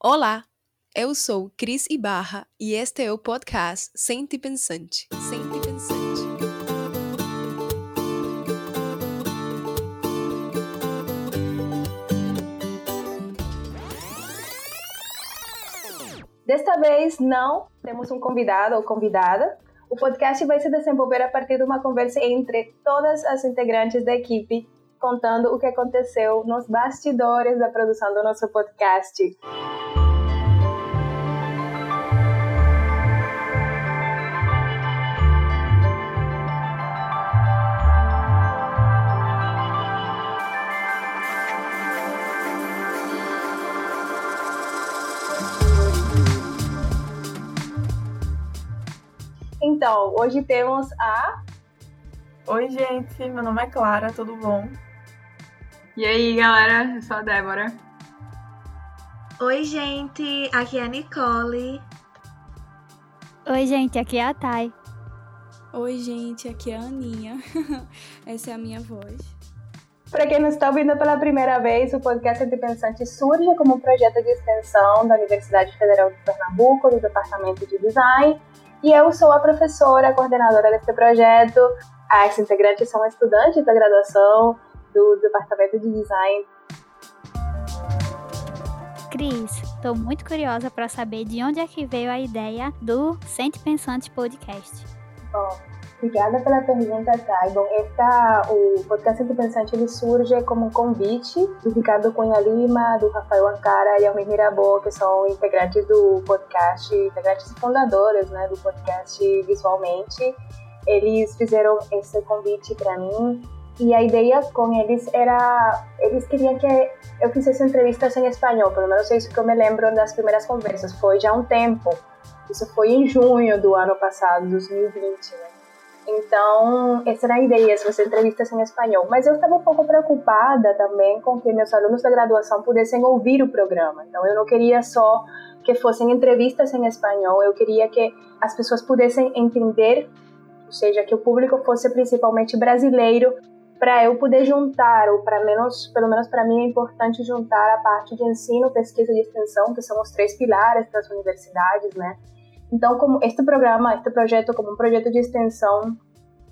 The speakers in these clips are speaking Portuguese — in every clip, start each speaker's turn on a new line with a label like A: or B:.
A: Olá, eu sou Cris Ibarra e este é o podcast Sente Pensante. Sente Pensante.
B: Desta vez, não temos um convidado ou convidada. O podcast vai se desenvolver a partir de uma conversa entre todas as integrantes da equipe, contando o que aconteceu nos bastidores da produção do nosso podcast. Então, hoje temos a.
C: Oi, gente, meu nome é Clara, tudo bom?
D: E aí, galera, eu sou a Débora.
E: Oi, gente, aqui é a Nicole.
F: Oi, gente, aqui é a Thay.
G: Oi, gente, aqui é a Aninha. Essa é a minha voz.
B: Para quem não está ouvindo pela primeira vez, o podcast Antipensante surge como um projeto de extensão da Universidade Federal de Pernambuco, do Departamento de Design, e eu sou a professora coordenadora deste projeto. As integrantes são estudantes da graduação do Departamento de Design.
F: Cris, estou muito curiosa para saber de onde é que veio a ideia do Sente Pensante Podcast.
B: Bom, obrigada pela pergunta, Thay. Bom, o podcast Pensante ele surge como um convite do Ricardo Cunha Lima, do Rafael Ancara e Almir Mirabô, que são integrantes do podcast, integrantes fundadores né, do podcast Visualmente. Eles fizeram esse convite para mim e a ideia com eles era, eles queriam que eu fizesse entrevistas em espanhol, pelo menos é isso que eu me lembro das primeiras conversas, foi já há um tempo, isso foi em junho do ano passado, 2020, né? Então, essa era a ideia, essas entrevistas em espanhol. Mas eu estava um pouco preocupada também com que meus alunos da graduação pudessem ouvir o programa. Então, eu não queria só que fossem entrevistas em espanhol, eu queria que as pessoas pudessem entender, ou seja, que o público fosse principalmente brasileiro para eu poder juntar, ou para menos, pelo menos para mim é importante juntar a parte de ensino, pesquisa e extensão, que são os três pilares das universidades, né? Então, como este programa, este projeto, como um projeto de extensão,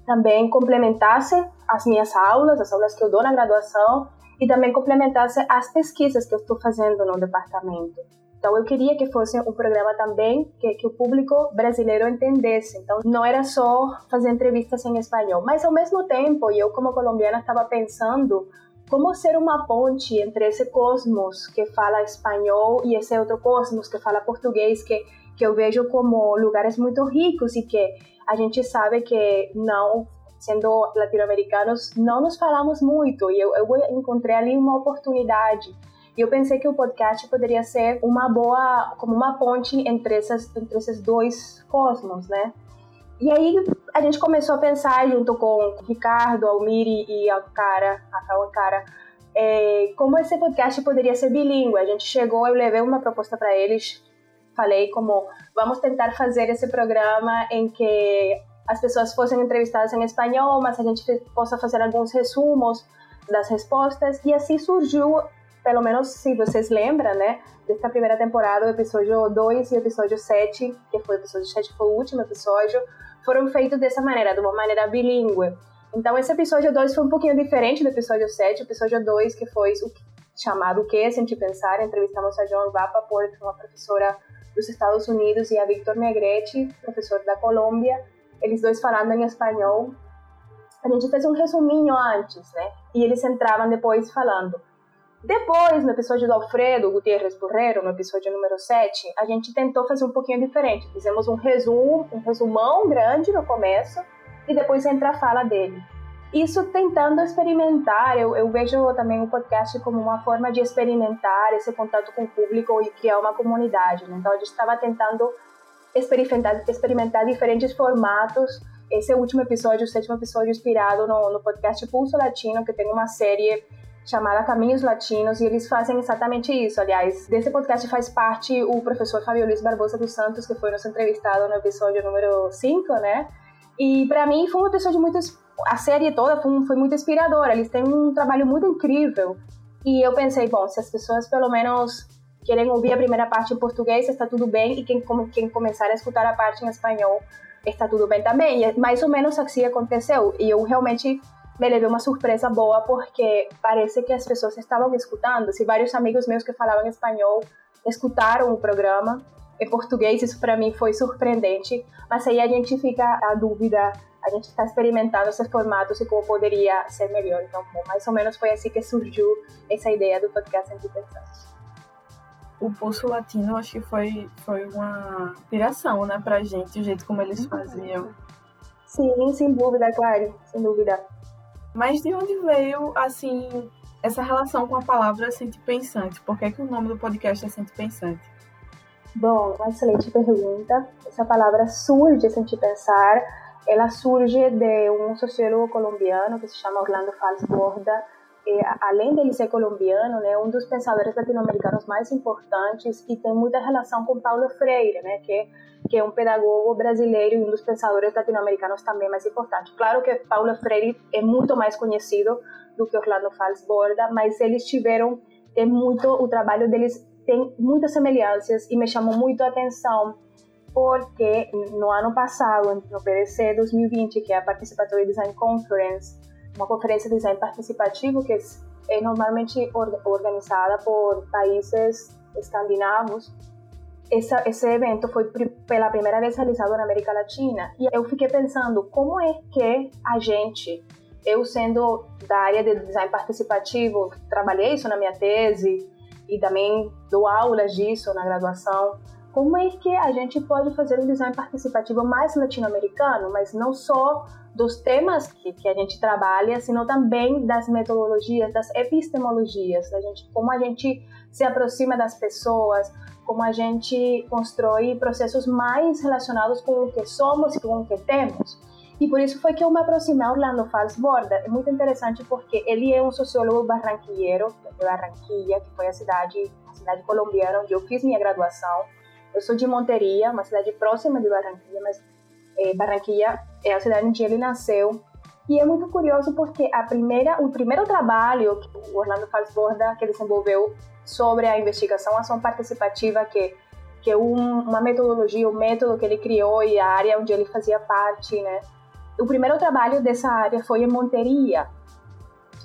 B: também complementasse as minhas aulas, as aulas que eu dou na graduação, e também complementasse as pesquisas que eu estou fazendo no departamento. Então eu queria que fosse um programa também que, que o público brasileiro entendesse. Então não era só fazer entrevistas em espanhol, mas ao mesmo tempo, eu como colombiana estava pensando como ser uma ponte entre esse cosmos que fala espanhol e esse outro cosmos que fala português, que, que eu vejo como lugares muito ricos e que a gente sabe que não, sendo latino-americanos, não nos falamos muito. E eu, eu encontrei ali uma oportunidade e eu pensei que o podcast poderia ser uma boa, como uma ponte entre, essas, entre esses dois cosmos, né? E aí a gente começou a pensar junto com Ricardo, Almiri e a cara, a cara, é, como esse podcast poderia ser bilíngue. A gente chegou, eu levei uma proposta para eles, falei como vamos tentar fazer esse programa em que as pessoas fossem entrevistadas em espanhol, mas a gente possa fazer alguns resumos das respostas. E assim surgiu pelo menos se vocês lembram, né, dessa primeira temporada, o episódio 2 e o episódio 7, que foi o episódio 7 foi o último episódio, foram feitos dessa maneira, de uma maneira bilíngue. Então esse episódio 2 foi um pouquinho diferente do episódio 7, o episódio 2 que foi o chamado O que é Sentir Pensar, entrevistamos a Joan Vapaport, uma professora dos Estados Unidos, e a Victor Negretti, professor da Colômbia, eles dois falando em espanhol. A gente fez um resuminho antes, né? E eles entravam depois falando depois, no episódio do Alfredo Gutierrez Burrero, no episódio número 7, a gente tentou fazer um pouquinho diferente. Fizemos um resumo, um resumão grande no começo e depois entra a fala dele. Isso tentando experimentar, eu, eu vejo também o podcast como uma forma de experimentar esse contato com o público e criar uma comunidade. Né? Então a gente estava tentando experimentar, experimentar diferentes formatos. Esse último episódio, o sétimo episódio, inspirado no, no podcast Pulso Latino, que tem uma série chamada Caminhos Latinos, e eles fazem exatamente isso. Aliás, desse podcast faz parte o professor Fabio Luiz Barbosa dos Santos, que foi nosso entrevistado no episódio número 5, né? E para mim foi um episódio muito. A série toda foi, foi muito inspiradora, eles têm um trabalho muito incrível. E eu pensei, bom, se as pessoas pelo menos querem ouvir a primeira parte em português, está tudo bem, e quem, quem começar a escutar a parte em espanhol, está tudo bem também. E mais ou menos assim aconteceu. E eu realmente me levei uma surpresa boa, porque parece que as pessoas estavam escutando. Se vários amigos meus que falavam espanhol escutaram o programa em português, isso para mim foi surpreendente. Mas aí a gente fica a dúvida, a gente está experimentando esses formatos e como poderia ser melhor. Então, bom, mais ou menos foi assim que surgiu essa ideia do podcast Antipensante
C: o Pulso Latino acho que foi, foi uma inspiração, né, pra gente, o jeito como eles uhum. faziam.
B: Sim, sem dúvida, claro, sem dúvida.
C: Mas de onde veio, assim, essa relação com a palavra Sente Pensante? Por que, que o nome do podcast é Sente Pensante?
B: Bom, uma excelente pergunta. Essa palavra surge, Sente Pensar, ela surge de um sociólogo colombiano que se chama Orlando Falsborda, é, além dele ser colombiano, né, um dos pensadores latino-americanos mais importantes e tem muita relação com Paulo Freire, né, que, que é um pedagogo brasileiro e um dos pensadores latino-americanos também mais importantes. Claro que Paulo Freire é muito mais conhecido do que Orlando Falsborda, mas eles tiveram é muito o trabalho deles tem muitas semelhanças e me chamou muito a atenção porque no ano passado, no PDC 2020, que é a Participatory Design Conference, uma conferência de design participativo que é normalmente organizada por países escandinavos. Esse evento foi pela primeira vez realizado na América Latina e eu fiquei pensando como é que a gente, eu sendo da área de design participativo, trabalhei isso na minha tese e também dou aulas disso na graduação, como é que a gente pode fazer um design participativo mais latino-americano, mas não só dos temas que, que a gente trabalha, sino também das metodologias, das epistemologias, da gente, como a gente se aproxima das pessoas, como a gente constrói processos mais relacionados com o que somos e com o que temos. E por isso foi que eu me aproximei a Orlando Falsborda. É muito interessante porque ele é um sociólogo barranquilleiro, de Barranquilla, que foi a cidade, a cidade colombiana onde eu fiz minha graduação. Eu sou de Monteria, uma cidade próxima de Barranquilla, mas é, Barranquilla é a cidade onde ele nasceu. E é muito curioso porque a primeira, o primeiro trabalho que o Orlando Falsborda que desenvolveu sobre a investigação ação participativa, que que é um, uma metodologia, um método que ele criou e a área onde ele fazia parte, né? O primeiro trabalho dessa área foi em Monteria.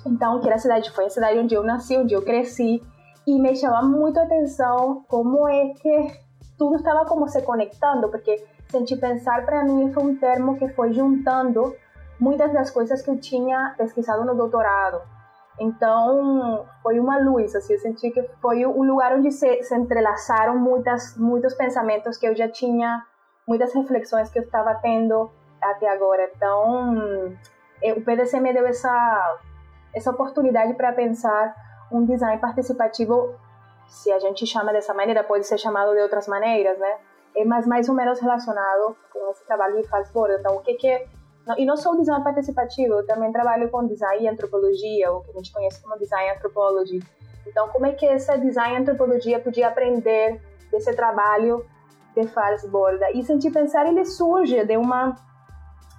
B: Então, que era a cidade, foi a cidade onde eu nasci, onde eu cresci, e me chamava muito a atenção como é que tudo estava como se conectando, porque sentir pensar para mim foi um termo que foi juntando muitas das coisas que eu tinha pesquisado no doutorado. Então, foi uma luz, assim, eu senti que foi um lugar onde se, se entrelaçaram muitas, muitos pensamentos que eu já tinha, muitas reflexões que eu estava tendo até agora. Então, o PDC me deu essa, essa oportunidade para pensar um design participativo, se a gente chama dessa maneira, pode ser chamado de outras maneiras, né? é mais, mais ou menos relacionado com esse trabalho de Falsborg. Então, o que que é... E não sou design participativo, eu também trabalho com design e antropologia, o que a gente conhece como design anthropology. Então, como é que essa design antropologia podia aprender desse trabalho de Falsborda? E sentir pensar, ele surge de uma...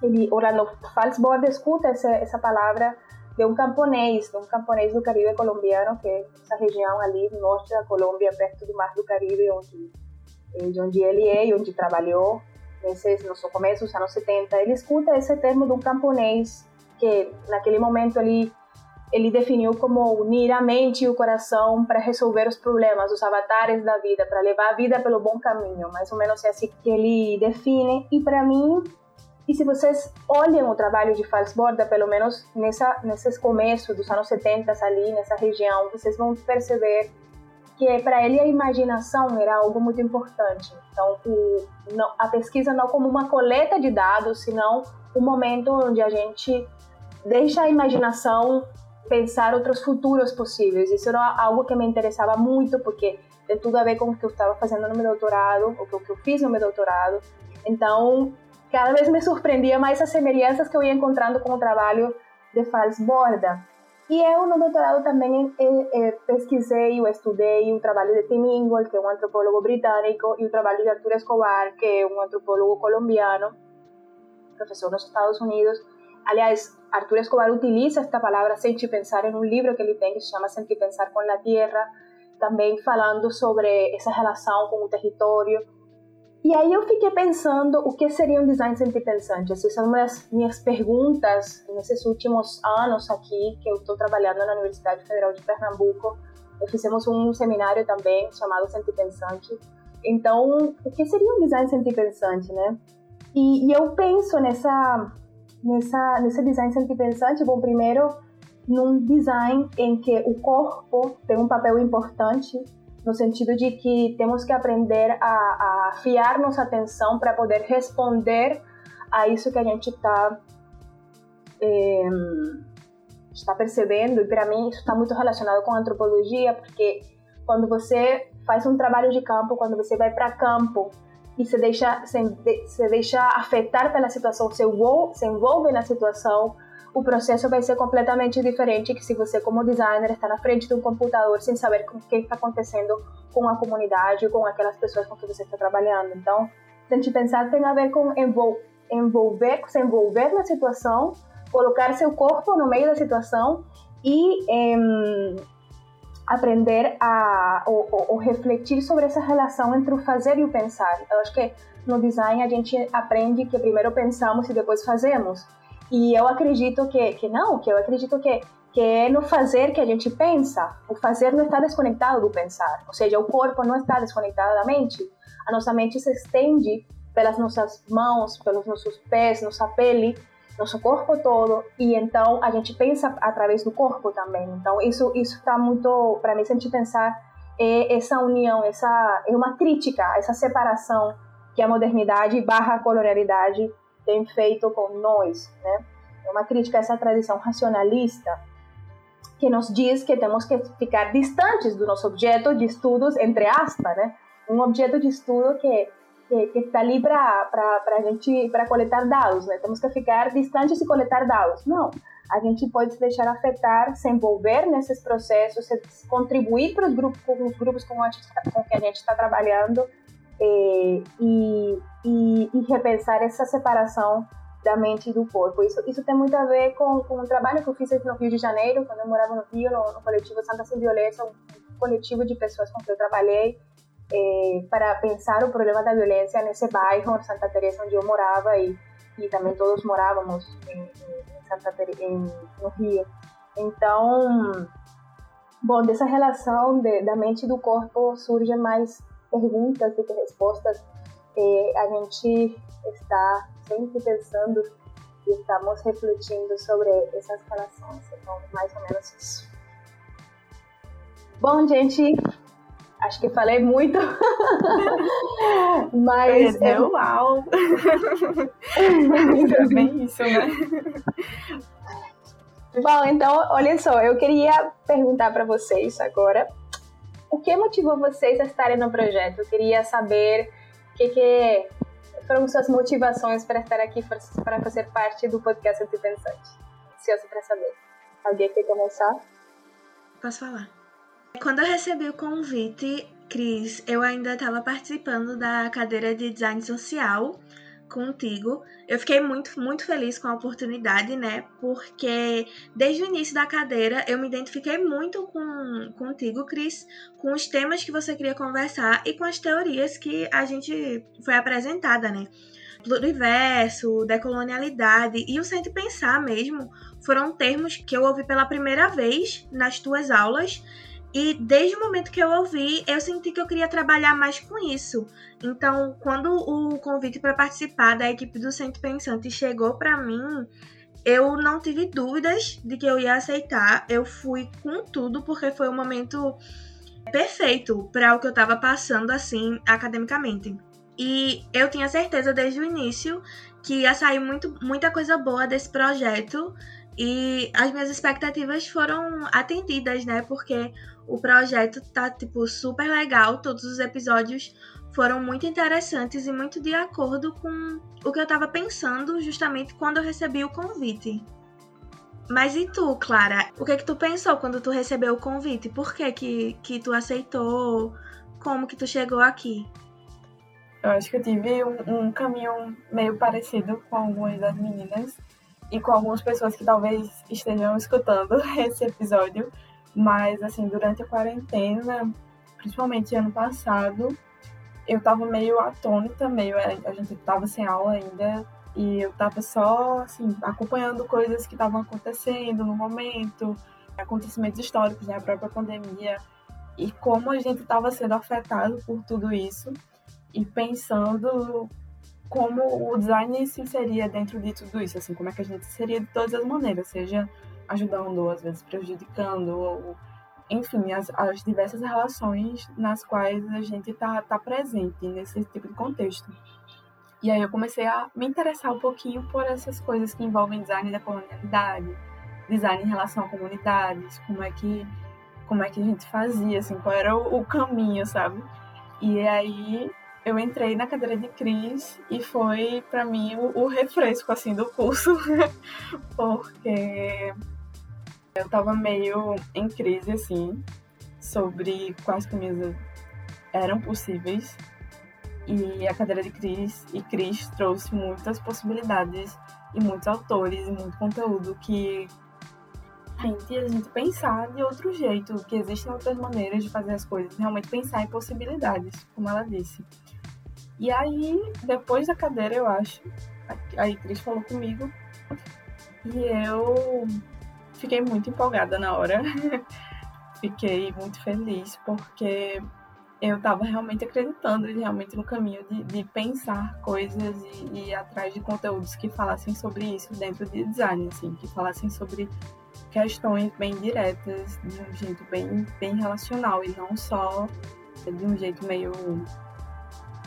B: Ele, Orlando Falsborda escuta essa, essa palavra de um camponês, de um camponês do Caribe colombiano, que é essa região ali no norte da Colômbia, perto do Mar do Caribe, onde de onde ele é e onde trabalhou nesses, no seu começo dos anos 70, ele escuta esse termo de um camponês que naquele momento ele ele definiu como unir a mente e o coração para resolver os problemas, os avatares da vida, para levar a vida pelo bom caminho. Mais ou menos é assim que ele define. E para mim, e se vocês olham o trabalho de Falsborda, pelo menos nessa, nesses começos dos anos 70 ali, nessa região, vocês vão perceber que para ele a imaginação era algo muito importante. Então, o, não, a pesquisa não como uma coleta de dados, senão um momento onde a gente deixa a imaginação pensar outros futuros possíveis. Isso era algo que me interessava muito, porque tem tudo a ver com o que eu estava fazendo no meu doutorado, o que eu fiz no meu doutorado. Então, cada vez me surpreendia mais as semelhanças que eu ia encontrando com o trabalho de Fals Borda. E eu, no doutorado, também é, é, pesquisei ou estudei o trabalho de Tim Ingold, que é um antropólogo britânico, e o trabalho de Arturo Escobar, que é um antropólogo colombiano, professor nos Estados Unidos. Aliás, Arturo Escobar utiliza esta palavra sentir pensar em um livro que ele tem que se chama Sentir pensar com a Tierra. também falando sobre essa relação com o território. E aí eu fiquei pensando o que seria um design sentipensante. Essas são as minhas perguntas nesses últimos anos aqui que eu estou trabalhando na Universidade Federal de Pernambuco. Fizemos um seminário também chamado Sentipensante. Então, o que seria um design sentipensante, né? E, e eu penso nessa, nessa, nesse design sentipensante, bom, primeiro, num design em que o corpo tem um papel importante no sentido de que temos que aprender a, a afiar nossa atenção para poder responder a isso que a gente está é, está percebendo. E para mim isso está muito relacionado com a antropologia porque quando você faz um trabalho de campo quando você vai para campo e se deixa se, se deixa afetar pela situação se envolve, se envolve na situação o processo vai ser completamente diferente que se você, como designer, está na frente de um computador sem saber o que está acontecendo com a comunidade, com aquelas pessoas com que você está trabalhando. Então, a gente pensar tem a ver com envolver, se envolver na situação, colocar seu corpo no meio da situação e aprender a ou, ou, ou, refletir sobre essa relação entre o fazer e o pensar. Eu acho que no design a gente aprende que primeiro pensamos e depois fazemos. E eu acredito que, que não, que eu acredito que, que é no fazer que a gente pensa. O fazer não está desconectado do pensar. Ou seja, o corpo não está desconectado da mente. A nossa mente se estende pelas nossas mãos, pelos nossos pés, nossa pele, nosso corpo todo. E então a gente pensa através do corpo também. Então isso isso está muito, para mim, se a gente pensar é essa união, essa é uma crítica, essa separação que a modernidade barra colonialidade tem feito com nós, né? É uma crítica a essa tradição racionalista que nos diz que temos que ficar distantes do nosso objeto de estudos, entre aspas, né? Um objeto de estudo que que, que está ali para para gente para coletar dados, né? Temos que ficar distantes e coletar dados. Não, a gente pode se deixar afetar, se envolver nesses processos, contribuir para os grupos, grupos com, a, com que a gente está trabalhando é, e, e, e, repensar essa separação da mente e do corpo. Isso, isso tem muito a ver com, com o trabalho que eu fiz no Rio de Janeiro, quando eu morava no Rio, no, no coletivo Santa Sem Violência, um coletivo de pessoas com que eu trabalhei é, para pensar o problema da violência nesse bairro, Santa Teresa, onde eu morava e, e também todos morávamos em, em Santa Teresa, em, no Rio. Então, bom, dessa relação de, da mente e do corpo surge mais perguntas do que respostas, eh, a gente está sempre pensando e estamos refletindo sobre essas relações. Então, mais ou menos isso. Bom, gente, acho que falei muito, mas...
C: É uau! é bem isso, né?
B: Bom, então, olha só, eu queria perguntar para vocês agora o que motivou vocês a estarem no projeto? Eu queria saber o que, que foram suas motivações para estar aqui, para fazer parte do podcast Antipensante. Ansiosa para saber. Alguém quer começar?
E: Posso falar. Quando eu recebi o convite, Cris, eu ainda estava participando da cadeira de design social contigo. Eu fiquei muito, muito feliz com a oportunidade, né? Porque desde o início da cadeira eu me identifiquei muito com contigo, Cris, com os temas que você queria conversar e com as teorias que a gente foi apresentada, né? Pluriverso, decolonialidade e o sente pensar mesmo foram termos que eu ouvi pela primeira vez nas tuas aulas e desde o momento que eu ouvi, eu senti que eu queria trabalhar mais com isso. Então, quando o convite para participar da equipe do Centro Pensante chegou para mim, eu não tive dúvidas de que eu ia aceitar. Eu fui com tudo porque foi um momento perfeito para o que eu estava passando assim academicamente. E eu tinha certeza desde o início que ia sair muito, muita coisa boa desse projeto e as minhas expectativas foram atendidas, né? Porque o projeto tá, tipo, super legal. Todos os episódios foram muito interessantes e muito de acordo com o que eu tava pensando justamente quando eu recebi o convite. Mas e tu, Clara? O que é que tu pensou quando tu recebeu o convite? Por que que, que tu aceitou? Como que tu chegou aqui?
C: Eu acho que eu tive um, um caminho meio parecido com algumas das meninas e com algumas pessoas que talvez estejam escutando esse episódio. Mas, assim, durante a quarentena, principalmente ano passado, eu tava meio atônita, meio a gente tava sem aula ainda e eu tava só assim acompanhando coisas que estavam acontecendo no momento, acontecimentos históricos, né, a própria pandemia e como a gente estava sendo afetado por tudo isso e pensando como o design se inseria dentro de tudo isso, assim, como é que a gente seria de todas as maneiras, seja ajudando, às vezes prejudicando, ou, enfim, as, as diversas relações nas quais a gente está tá presente nesse tipo de contexto. E aí eu comecei a me interessar um pouquinho por essas coisas que envolvem design da colonialidade, design em relação a comunidades, como é que como é que a gente fazia, assim, qual era o, o caminho, sabe? E aí eu entrei na cadeira de Cris e foi para mim o, o, refresco assim do curso, porque eu tava meio em crise assim sobre quais caminhos eram possíveis. E a cadeira de Cris e Cris trouxe muitas possibilidades e muitos autores e muito conteúdo que gente a gente pensar de outro jeito, que existem outras maneiras de fazer as coisas, realmente pensar em possibilidades, como ela disse. E aí, depois da cadeira, eu acho, a Cris falou comigo e eu fiquei muito empolgada na hora. fiquei muito feliz porque eu estava realmente acreditando realmente no caminho de, de pensar coisas e, e ir atrás de conteúdos que falassem sobre isso dentro de design, assim, que falassem sobre questões bem diretas, de um jeito bem, bem relacional e não só de um jeito meio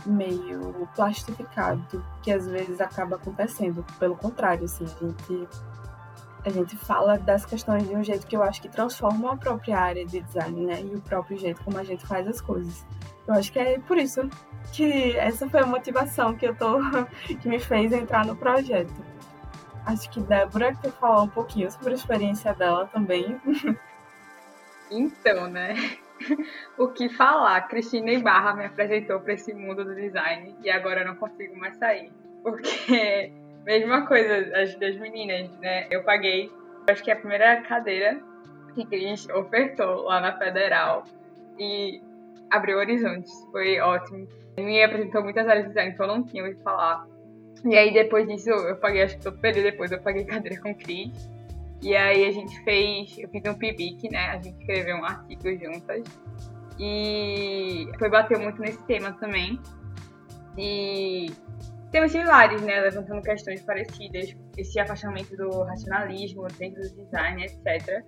C: meio plastificado, que às vezes acaba acontecendo. Pelo contrário, assim, a gente a gente fala das questões de um jeito que eu acho que transforma a própria área de design, né? E o próprio jeito como a gente faz as coisas. Eu acho que é por isso que essa foi a motivação que eu tô que me fez entrar no projeto. Acho que Débora quer falar um pouquinho sobre a experiência dela também.
D: Então, né? O que falar? Cristina Ibarra me apresentou para esse mundo do design e agora eu não consigo mais sair. Porque, mesma coisa as das meninas, né? Eu paguei, acho que é a primeira cadeira que Cris ofertou lá na Federal e abriu horizontes. Foi ótimo. Me apresentou muitas áreas de design que eu não tinha ouvido falar. E aí depois disso, eu paguei, acho que todo período depois, eu paguei cadeira com Cris. E aí a gente fez, eu fiz um PIBIC, né? A gente escreveu um artigo juntas. E foi bater muito nesse tema também. E temas similares, né? Levantando questões parecidas, esse afastamento do racionalismo dentro do design, etc.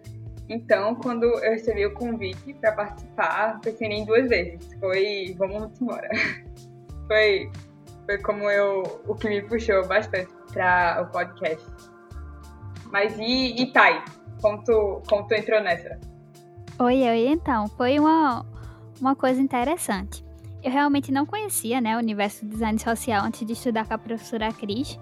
D: Então, quando eu recebi o convite para participar, pensei em duas vezes. Foi, vamos embora. foi, foi como eu, o que me puxou bastante para o podcast. Mas e, e Thay? Como tu, como tu entrou nessa?
F: Oi, oi, então. Foi uma, uma coisa interessante. Eu realmente não conhecia né, o universo do design social antes de estudar com a professora Cris,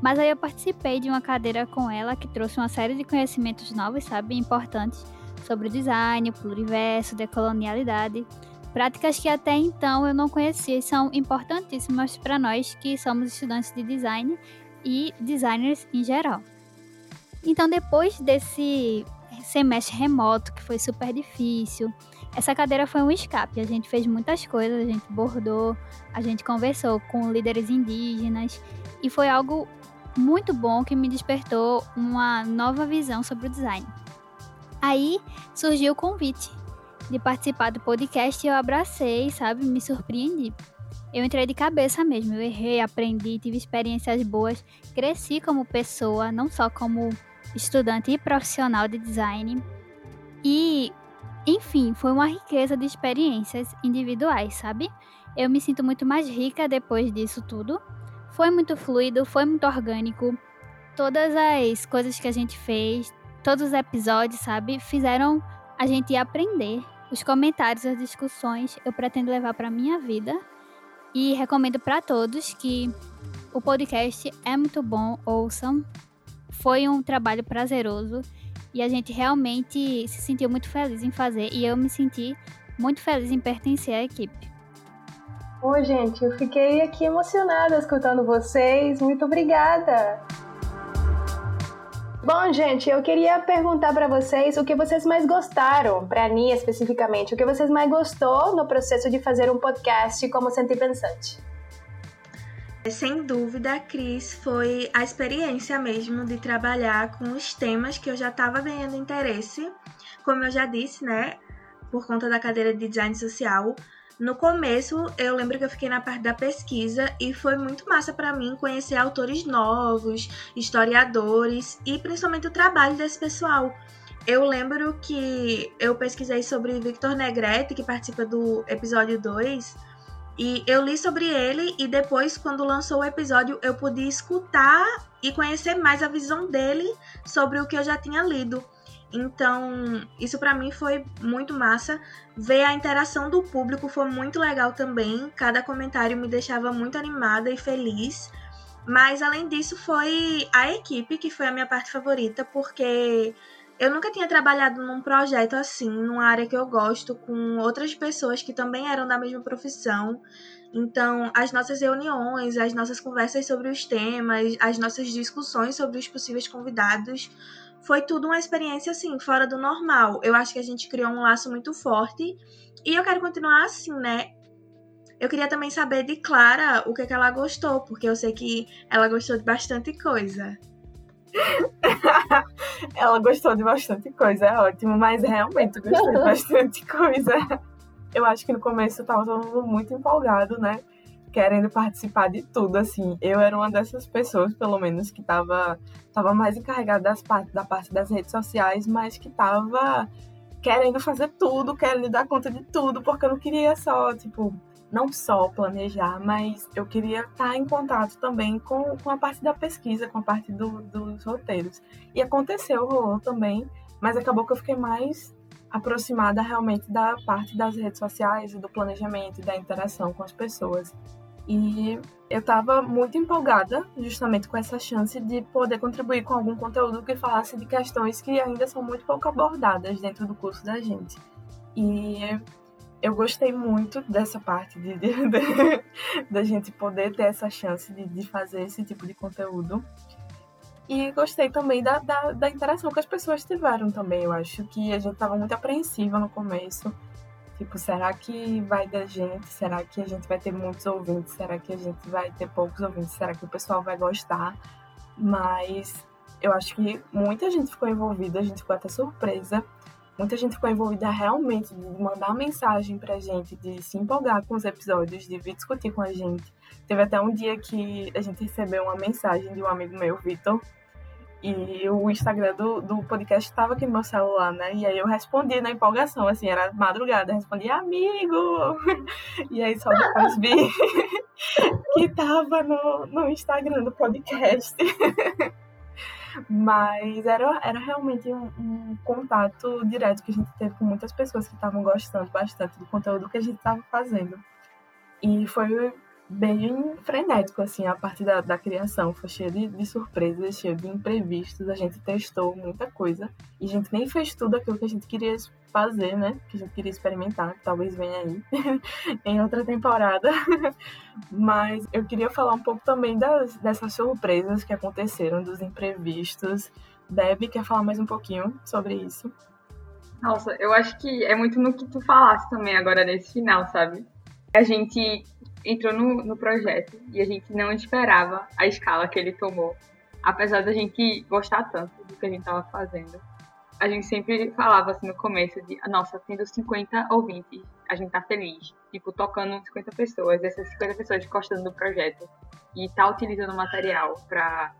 F: mas aí eu participei de uma cadeira com ela que trouxe uma série de conhecimentos novos, sabe, importantes sobre o design, o pluriverso, decolonialidade, práticas que até então eu não conhecia e são importantíssimas para nós que somos estudantes de design e designers em geral. Então, depois desse semestre remoto, que foi super difícil, essa cadeira foi um escape. A gente fez muitas coisas, a gente bordou, a gente conversou com líderes indígenas e foi algo muito bom que me despertou uma nova visão sobre o design. Aí surgiu o convite de participar do podcast e eu abracei, sabe? Me surpreendi. Eu entrei de cabeça mesmo, eu errei, aprendi, tive experiências boas, cresci como pessoa, não só como estudante e profissional de design. E, enfim, foi uma riqueza de experiências individuais, sabe? Eu me sinto muito mais rica depois disso tudo. Foi muito fluido, foi muito orgânico. Todas as coisas que a gente fez, todos os episódios, sabe, fizeram a gente aprender. Os comentários, as discussões, eu pretendo levar para minha vida e recomendo para todos que o podcast é muito bom, ouçam, foi um trabalho prazeroso e a gente realmente se sentiu muito feliz em fazer e eu me senti muito feliz em pertencer à equipe.
B: Oi, gente, eu fiquei aqui emocionada escutando vocês. Muito obrigada. Bom, gente, eu queria perguntar para vocês o que vocês mais gostaram, para Aninha especificamente, o que vocês mais gostou no processo de fazer um podcast como Sente Pensante.
E: Sem dúvida, Cris, foi a experiência mesmo de trabalhar com os temas que eu já estava ganhando interesse. Como eu já disse, né, por conta da cadeira de design social, no começo, eu lembro que eu fiquei na parte da pesquisa e foi muito massa para mim conhecer autores novos, historiadores e principalmente o trabalho desse pessoal. Eu lembro que eu pesquisei sobre Victor Negrete, que participa do episódio 2, e eu li sobre ele e depois, quando lançou o episódio, eu pude escutar e conhecer mais a visão dele sobre o que eu já tinha lido. Então, isso para mim foi muito massa. Ver a interação do público foi muito legal também. Cada comentário me deixava muito animada e feliz. Mas além disso, foi a equipe que foi a minha parte favorita, porque eu nunca tinha trabalhado num projeto assim, numa área que eu gosto, com outras pessoas que também eram da mesma profissão. Então, as nossas reuniões, as nossas conversas sobre os temas, as nossas discussões sobre os possíveis convidados, foi tudo uma experiência assim, fora do normal. Eu acho que a gente criou um laço muito forte e eu quero continuar assim, né? Eu queria também saber de Clara o que, é que ela gostou, porque eu sei que ela gostou de bastante coisa.
C: ela gostou de bastante coisa, é ótimo, mas realmente eu gostei de bastante coisa. Eu acho que no começo eu tava todo mundo muito empolgado, né? Querendo participar de tudo, assim. Eu era uma dessas pessoas, pelo menos, que tava, tava mais encarregada das parte, da parte das redes sociais, mas que tava querendo fazer tudo, querendo dar conta de tudo, porque eu não queria só, tipo, não só planejar, mas eu queria estar em contato também com, com a parte da pesquisa, com a parte do, dos roteiros. E aconteceu, rolou também, mas acabou que eu fiquei mais aproximada realmente da parte das redes sociais e do planejamento e da interação com as pessoas. E eu estava muito empolgada justamente com essa chance de poder contribuir com algum conteúdo que falasse de questões que ainda são muito pouco abordadas dentro do curso da gente. E eu gostei muito dessa parte de, de, de, da gente poder ter essa chance de, de fazer esse tipo de conteúdo. E gostei também da, da, da, interação que as pessoas tiveram também. Eu acho que a gente estava muito apreensiva no começo. Tipo, será que vai da gente? Será que a gente vai ter muitos ouvintes? Será que a gente vai ter poucos ouvintes? Será que o pessoal vai gostar? Mas eu acho que muita gente ficou envolvida, a gente ficou até surpresa muita gente ficou envolvida realmente de mandar mensagem pra gente, de se empolgar com os episódios, de vir discutir com a gente. Teve até um dia que a gente recebeu uma mensagem de um amigo meu, Vitor, e o Instagram do, do podcast estava aqui no meu celular, né? E aí eu respondi na empolgação, assim, era madrugada, respondi, amigo! E aí só depois vi que tava no, no Instagram do podcast. Mas era, era realmente um, um, contato direto que a gente teve com muitas pessoas que estavam gostando bastante do conteúdo que a gente estava fazendo. E foi bem frenético, assim, a parte da, da criação. Foi cheio de, de, surpresas, cheio de imprevistos. A gente testou muita coisa. E a gente nem fez tudo aquilo que a gente queria fazer, né? Que a gente queria experimentar. Que talvez venha aí em outra temporada. Mas eu queria falar um pouco também das, dessas surpresas que aconteceram, dos imprevistos. Debbie, quer falar mais um pouquinho sobre isso?
D: Nossa, eu acho que é muito no que tu falaste também agora nesse final, sabe? A gente entrou no, no projeto e a gente não esperava a escala que ele tomou. Apesar da gente gostar tanto do que a gente estava fazendo. A gente sempre falava assim no começo de, nossa, tendo 50 ouvintes, a gente tá feliz. Tipo, tocando 50 pessoas, essas 50 pessoas gostando do projeto e tá utilizando material para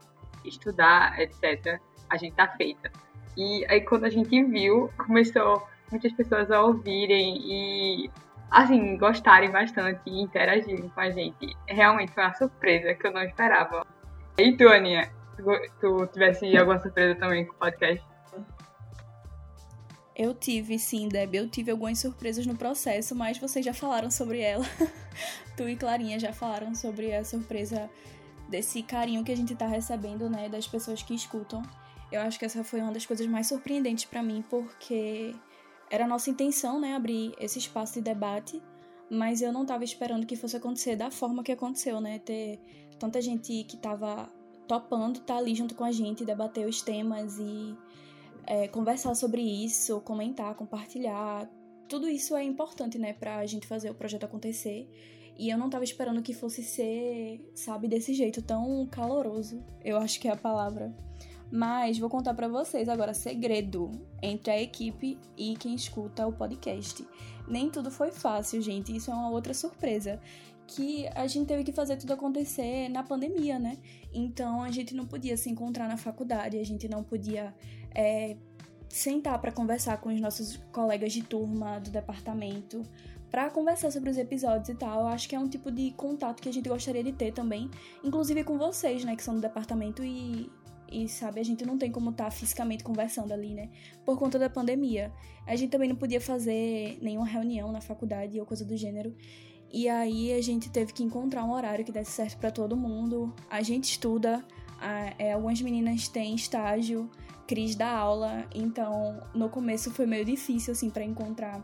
D: estudar, etc. A gente tá feita. E aí quando a gente viu, começou muitas pessoas a ouvirem e assim, gostarem bastante e interagirem com a gente. Realmente foi uma surpresa que eu não esperava. E tu, Aninha? Tu, tivesse alguma surpresa também com o podcast?
G: Eu tive, sim, Deb. Eu tive algumas surpresas no processo, mas vocês já falaram sobre ela. tu e Clarinha já falaram sobre a surpresa desse carinho que a gente tá recebendo, né, das pessoas que escutam. Eu acho que essa foi uma das coisas mais surpreendentes para mim, porque era a nossa intenção, né, abrir esse espaço de debate, mas eu não estava esperando que fosse acontecer da forma que aconteceu, né? Ter tanta gente que estava topando estar tá ali junto com a gente, debater os temas e é, conversar sobre isso, comentar, compartilhar. Tudo isso é importante, né, pra gente fazer o projeto acontecer. E eu não tava esperando que fosse ser, sabe, desse jeito tão caloroso. Eu acho que é a palavra. Mas vou contar para vocês agora segredo entre a equipe e quem escuta o podcast. Nem tudo foi fácil, gente. Isso é uma outra surpresa que a gente teve que fazer tudo acontecer na pandemia, né? Então a gente não podia se encontrar na faculdade, a gente não podia é, sentar para conversar com os nossos colegas de turma do departamento, para conversar sobre os episódios e tal. Eu acho que é um tipo de contato que a gente gostaria de ter também, inclusive com vocês, né, que são do departamento e e sabe, a gente não tem como estar tá fisicamente conversando ali, né? Por conta da pandemia. A gente também não podia fazer nenhuma reunião na faculdade ou coisa do gênero. E aí a gente teve que encontrar um horário que desse certo para todo mundo. A gente estuda, a, é, algumas meninas têm estágio, Cris dá aula, então no começo foi meio difícil assim para encontrar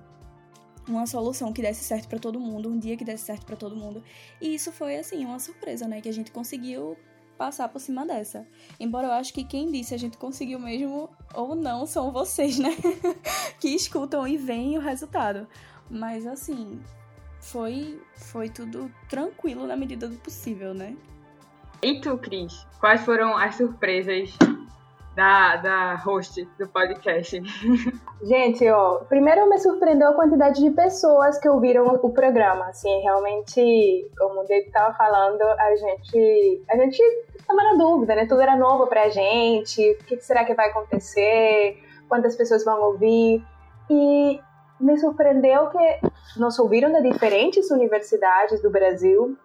G: uma solução que desse certo para todo mundo, um dia que desse certo para todo mundo. E isso foi assim uma surpresa, né, que a gente conseguiu passar por cima dessa. Embora eu acho que quem disse a gente conseguiu mesmo ou não são vocês, né? que escutam e veem o resultado. Mas assim, foi, foi tudo tranquilo na medida do possível, né?
D: E tu, Cris? Quais foram as surpresas da, da host do podcast?
B: Gente, ó, primeiro me surpreendeu a quantidade de pessoas que ouviram o programa. Assim, realmente, como o David estava falando, a gente, a gente estava na dúvida, né? Tudo era novo pra gente. O que será que vai acontecer? Quantas pessoas vão ouvir? E me surpreendeu que nos ouviram de diferentes universidades do Brasil.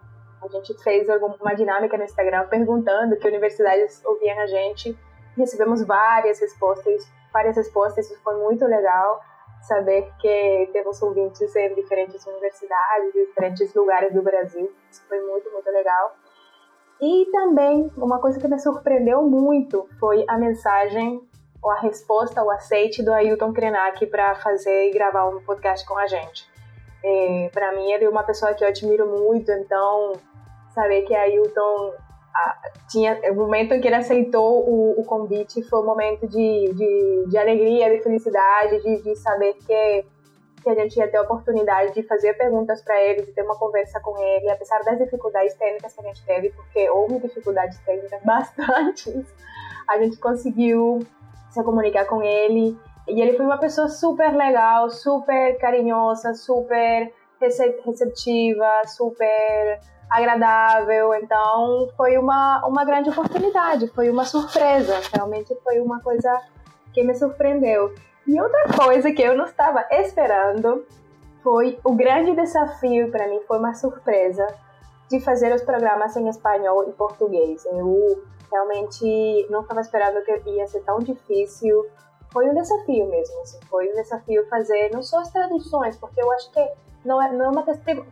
B: A gente fez uma dinâmica no Instagram perguntando que universidades ouviam a gente. Recebemos várias respostas, várias respostas. Isso foi muito legal saber que temos ouvintes em diferentes universidades, diferentes lugares do Brasil. Isso foi muito, muito legal. E também, uma coisa que me surpreendeu muito foi a mensagem ou a resposta, o aceite do Ailton Krenak para fazer e gravar um podcast com a gente. É, para mim, ele é uma pessoa que eu admiro muito, então, saber que Ailton a, tinha o momento em que ele aceitou o, o convite foi um momento de, de, de alegria, de felicidade, de, de saber que que a gente ia ter a oportunidade de fazer perguntas para ele, de ter uma conversa com ele, apesar das dificuldades técnicas que a gente teve, porque houve dificuldades técnicas bastantes, a gente conseguiu se comunicar com ele. E ele foi uma pessoa super legal, super carinhosa, super receptiva, super agradável. Então foi uma, uma grande oportunidade, foi uma surpresa. Realmente foi uma coisa que me surpreendeu. E outra coisa que eu não estava esperando foi o grande desafio para mim, foi uma surpresa de fazer os programas em espanhol e português. Eu realmente não estava esperando que ia ser tão difícil. Foi um desafio mesmo, assim, foi um desafio fazer não só as traduções, porque eu acho que não é, não é uma questão.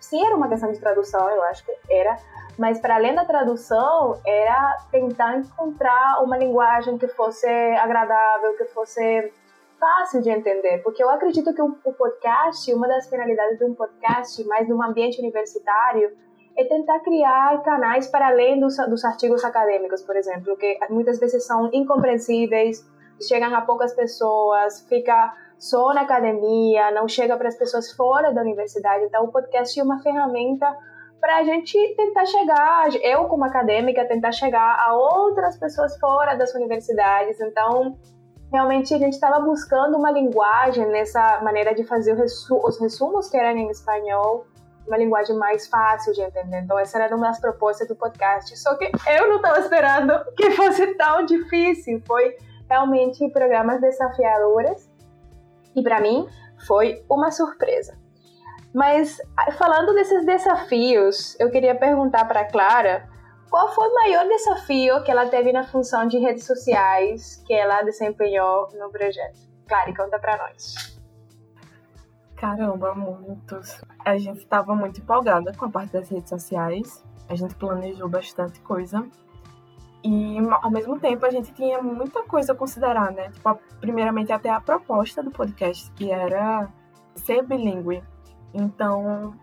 B: Sim, era uma questão de tradução, eu acho que era, mas para além da tradução, era tentar encontrar uma linguagem que fosse agradável, que fosse fácil de entender, porque eu acredito que o, podcast, uma das finalidades de um podcast, mais num ambiente universitário, é tentar criar canais para além dos, dos artigos acadêmicos, por exemplo, que muitas vezes são incompreensíveis, chegam a poucas pessoas, fica só na academia, não chega para as pessoas fora da universidade. Então, o podcast é uma ferramenta para a gente tentar chegar, eu como acadêmica, tentar chegar a outras pessoas fora das universidades. Então, realmente a gente estava buscando uma linguagem nessa maneira de fazer os resumos que eram em espanhol uma linguagem mais fácil de entender. Então, essa era uma das propostas do podcast. Só que eu não estava esperando que fosse tão difícil. Foi realmente programas desafiadores. E para mim, foi uma surpresa. Mas, falando desses desafios, eu queria perguntar para Clara qual foi o maior desafio que ela teve na função de redes sociais que ela desempenhou no projeto? Clara, conta para nós.
C: Caramba, muitos. A gente estava muito empolgada com a parte das redes sociais. A gente planejou bastante coisa. E ao mesmo tempo a gente tinha muita coisa a considerar, né? Tipo, primeiramente até a proposta do podcast, que era ser bilíngue. Então,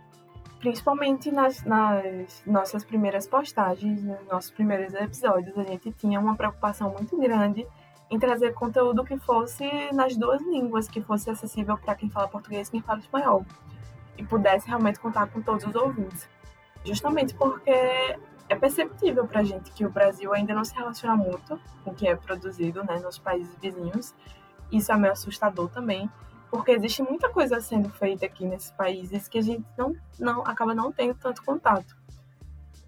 C: principalmente nas, nas nossas primeiras postagens, nos nossos primeiros episódios, a gente tinha uma preocupação muito grande em trazer conteúdo que fosse nas duas línguas, que fosse acessível para quem fala português e quem fala espanhol, e pudesse realmente contar com todos os ouvintes. Justamente porque é perceptível para a gente que o Brasil ainda não se relaciona muito com o que é produzido né, nos países vizinhos. Isso é meio assustador também, porque existe muita coisa sendo feita aqui nesses países que a gente não, não acaba não tendo tanto contato.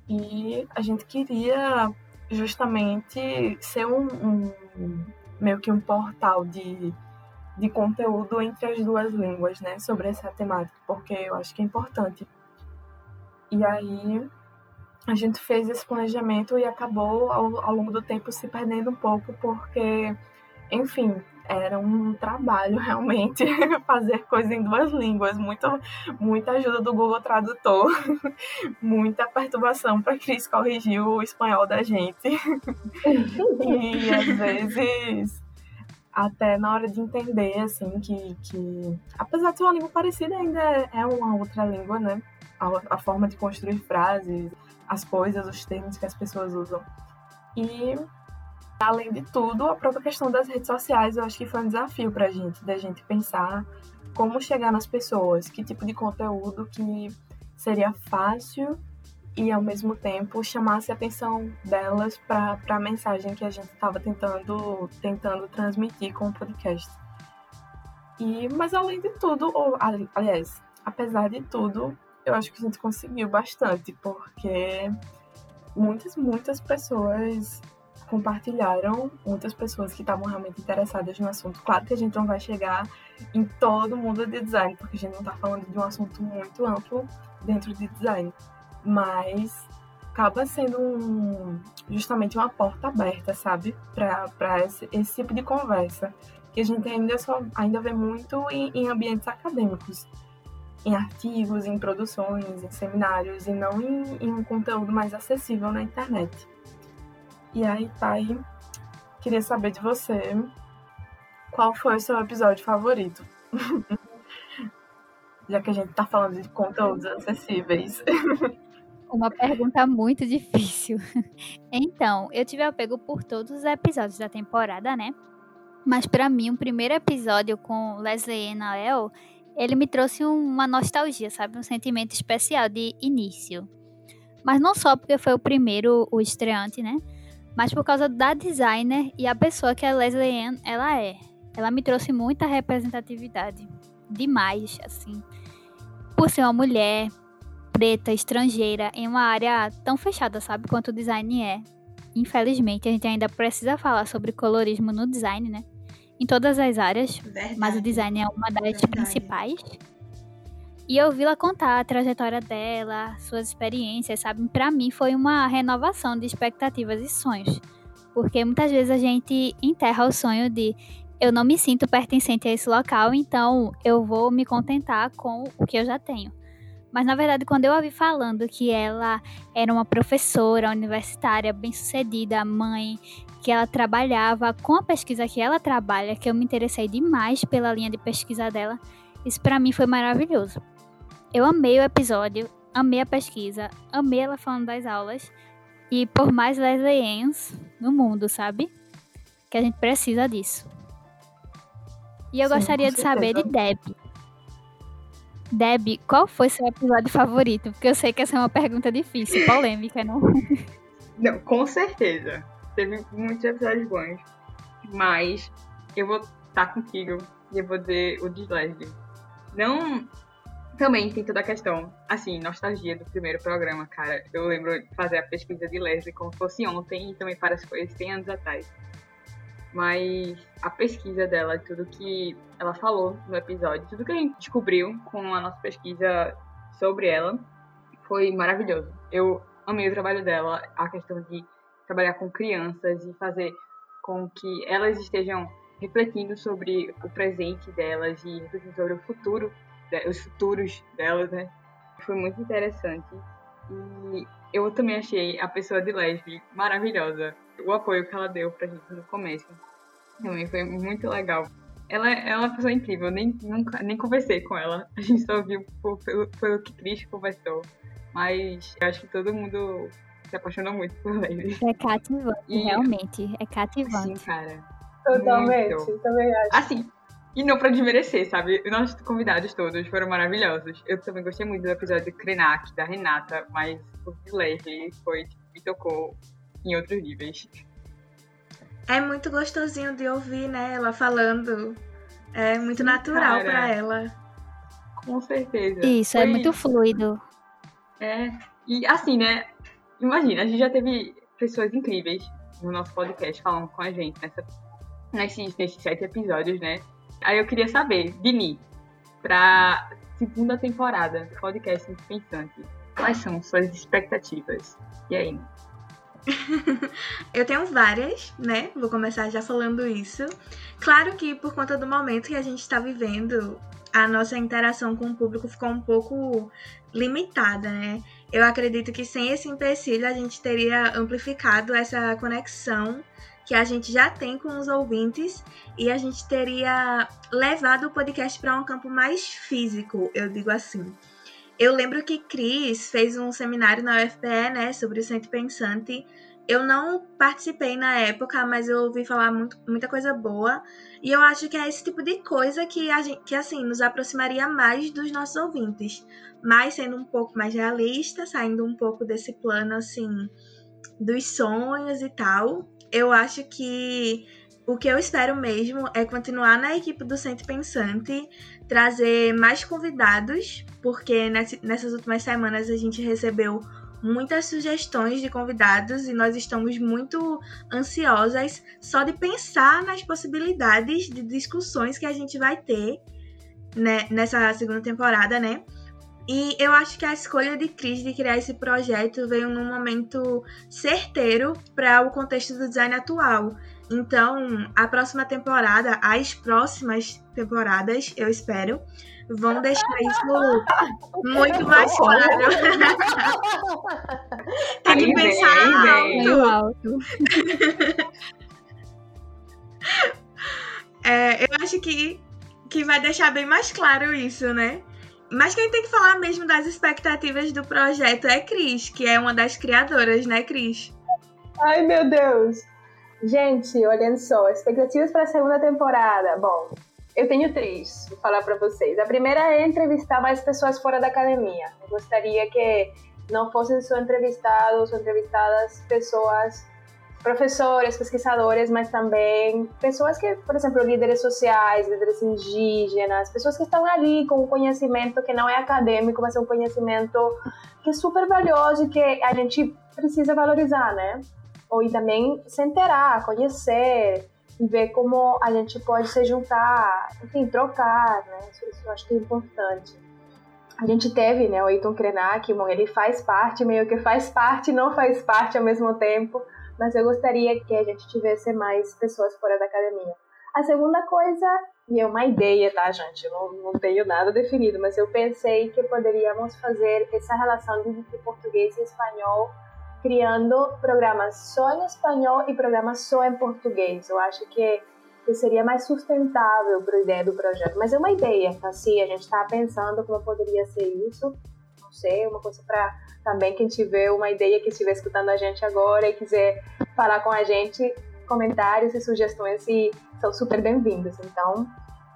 C: E a gente queria justamente ser um, um meio que um portal de, de conteúdo entre as duas línguas, né, sobre essa temática, porque eu acho que é importante. E aí a gente fez esse planejamento e acabou ao, ao longo do tempo se perdendo um pouco, porque, enfim, era um trabalho realmente fazer coisa em duas línguas, muita, muita ajuda do Google Tradutor, muita perturbação para Cris corrigir o espanhol da gente. e às vezes até na hora de entender assim que, que apesar de ser uma língua parecida ainda é uma outra língua, né? A, a forma de construir frases, as coisas, os termos que as pessoas usam. E Além de tudo, a própria questão das redes sociais, eu acho que foi um desafio para a gente, da gente pensar como chegar nas pessoas, que tipo de conteúdo que seria fácil e ao mesmo tempo chamasse a atenção delas para a mensagem que a gente estava tentando tentando transmitir com o podcast. E mas além de tudo, ou aliás, apesar de tudo, eu acho que a gente conseguiu bastante, porque muitas muitas pessoas compartilharam muitas pessoas que estavam realmente interessadas no assunto. Claro que a gente não vai chegar em todo mundo de design, porque a gente não está falando de um assunto muito amplo dentro de design, mas acaba sendo um, justamente uma porta aberta, sabe, para esse, esse, tipo de conversa que a gente ainda só ainda vê muito em, em ambientes acadêmicos em artigos, em produções, em seminários e não em, em um conteúdo mais acessível na internet. E aí, pai, queria saber de você qual foi o seu episódio favorito. Já que a gente tá falando de conteúdos acessíveis.
F: Uma pergunta muito difícil. Então, eu tive apego por todos os episódios da temporada, né? Mas para mim, o primeiro episódio com Leslie e Nael, ele me trouxe uma nostalgia, sabe? Um sentimento especial de início. Mas não só porque foi o primeiro, o estreante, né? Mas por causa da designer e a pessoa que a Leslie Ann ela é. Ela me trouxe muita representatividade, demais, assim. Por ser uma mulher preta, estrangeira, em uma área tão fechada, sabe, quanto o design é. Infelizmente, a gente ainda precisa falar sobre colorismo no design, né? Em todas as áreas, Verdade. mas o design é uma das Verdade. principais. E ouvi-la contar a trajetória dela, suas experiências, sabe? Para mim foi uma renovação de expectativas e sonhos. Porque muitas vezes a gente enterra o sonho de eu não me sinto pertencente a esse local, então eu vou me contentar com o que eu já tenho. Mas na verdade, quando eu a vi falando que ela era uma professora universitária bem-sucedida, mãe, que ela trabalhava com a pesquisa que ela trabalha, que eu me interessei demais pela linha de pesquisa dela, isso para mim foi maravilhoso. Eu amei o episódio, amei a pesquisa, amei ela falando das aulas. E por mais Leslieans no mundo, sabe? Que a gente precisa disso. E eu Sim, gostaria de saber de Deb. Deb, qual foi seu episódio favorito? Porque eu sei que essa é uma pergunta difícil, polêmica, não?
D: Não, com certeza. Teve muitos episódios bons. Mas eu vou estar contigo e eu vou dizer o de Leslie. Não também tem toda a questão, assim, nostalgia do primeiro programa, cara. Eu lembro de fazer a pesquisa de Leslie como fosse ontem e também para as coisas 100 anos atrás. Mas a pesquisa dela, tudo que ela falou no episódio, tudo que a gente descobriu com a nossa pesquisa sobre ela, foi maravilhoso. Eu amei o trabalho dela, a questão de trabalhar com crianças e fazer com que elas estejam refletindo sobre o presente delas e refletindo sobre o futuro os futuros delas, né? Foi muito interessante. E eu também achei a pessoa de Leslie maravilhosa. O apoio que ela deu pra gente no começo também foi muito legal. ela é uma pessoa incrível, eu nem, nunca, nem conversei com ela. A gente só viu pelo, pelo que Cris conversou. Mas eu acho que todo mundo se apaixonou muito por Lady.
F: É cativante, e, realmente. É cativante.
D: Sim, cara.
B: Totalmente, muito. também acho.
D: Assim, e não pra desmerecer, sabe? Os nossos convidados todos foram maravilhosos. Eu também gostei muito do episódio do Krenak, da Renata, mas o de Lady foi, me tocou em outros níveis.
E: É muito gostosinho de ouvir, né? Ela falando. É muito Sim, natural cara. pra ela.
D: Com certeza.
F: Isso, é Foi... é muito fluido.
D: É. E assim, né? Imagina, a gente já teve pessoas incríveis no nosso podcast falando com a gente nessa, nesses, nesses sete episódios, né? Aí eu queria saber, Vini, pra segunda temporada do podcast Pensante, quais são suas expectativas? E aí?
E: eu tenho várias, né? Vou começar já falando isso. Claro que por conta do momento que a gente está vivendo, a nossa interação com o público ficou um pouco limitada, né? Eu acredito que sem esse empecilho a gente teria amplificado essa conexão que a gente já tem com os ouvintes e a gente teria levado o podcast para um campo mais físico, eu digo assim. Eu lembro que Cris fez um seminário na UFPE, né, sobre o Centro Pensante. Eu não participei na época, mas eu ouvi falar muito, muita coisa boa. E eu acho que é esse tipo de coisa que, a gente, que assim, nos aproximaria mais dos nossos ouvintes. Mas sendo um pouco mais realista, saindo um pouco desse plano, assim, dos sonhos e tal. Eu acho que o que eu espero mesmo é continuar na equipe do Centro Pensante, trazer mais convidados, porque nessas últimas semanas a gente recebeu muitas sugestões de convidados e nós estamos muito ansiosas só de pensar nas possibilidades de discussões que a gente vai ter né, nessa segunda temporada, né? E eu acho que a escolha de Cris de criar esse projeto veio num momento certeiro para o contexto do design atual. Então, a próxima temporada, as próximas temporadas, eu espero, vão deixar isso muito mais claro. Tem que pensar alto. alto. é, eu acho que, que vai deixar bem mais claro isso, né? Mas quem tem que falar mesmo das expectativas do projeto é Cris, que é uma das criadoras, né, Cris?
B: Ai, meu Deus! Gente, olhando só, expectativas para a segunda temporada. Bom, eu tenho três, vou falar para vocês. A primeira é entrevistar mais pessoas fora da academia. Eu gostaria que não fossem só entrevistados ou entrevistadas pessoas, professores, pesquisadores, mas também pessoas que, por exemplo, líderes sociais, líderes indígenas, pessoas que estão ali com um conhecimento que não é acadêmico, mas é um conhecimento que é super valioso e que a gente precisa valorizar, né? ou e também se inteirar, conhecer e ver como a gente pode se juntar, enfim, trocar, né? Isso, isso eu acho que é importante. A gente teve, né, o Eiton Krenak, bom, ele faz parte, meio que faz parte, não faz parte ao mesmo tempo, mas eu gostaria que a gente tivesse mais pessoas fora da academia. A segunda coisa, e é uma ideia, tá, gente? Eu não, não tenho nada definido, mas eu pensei que poderíamos fazer essa relação entre português e espanhol criando programas só em espanhol e programas só em português. Eu acho que, que seria mais sustentável para a ideia do projeto. Mas é uma ideia, tá? Sim, a gente está pensando como poderia ser isso. Sei, uma coisa para também quem tiver uma ideia, que estiver escutando a gente agora e quiser falar com a gente, comentários e sugestões e são super bem-vindos. Então,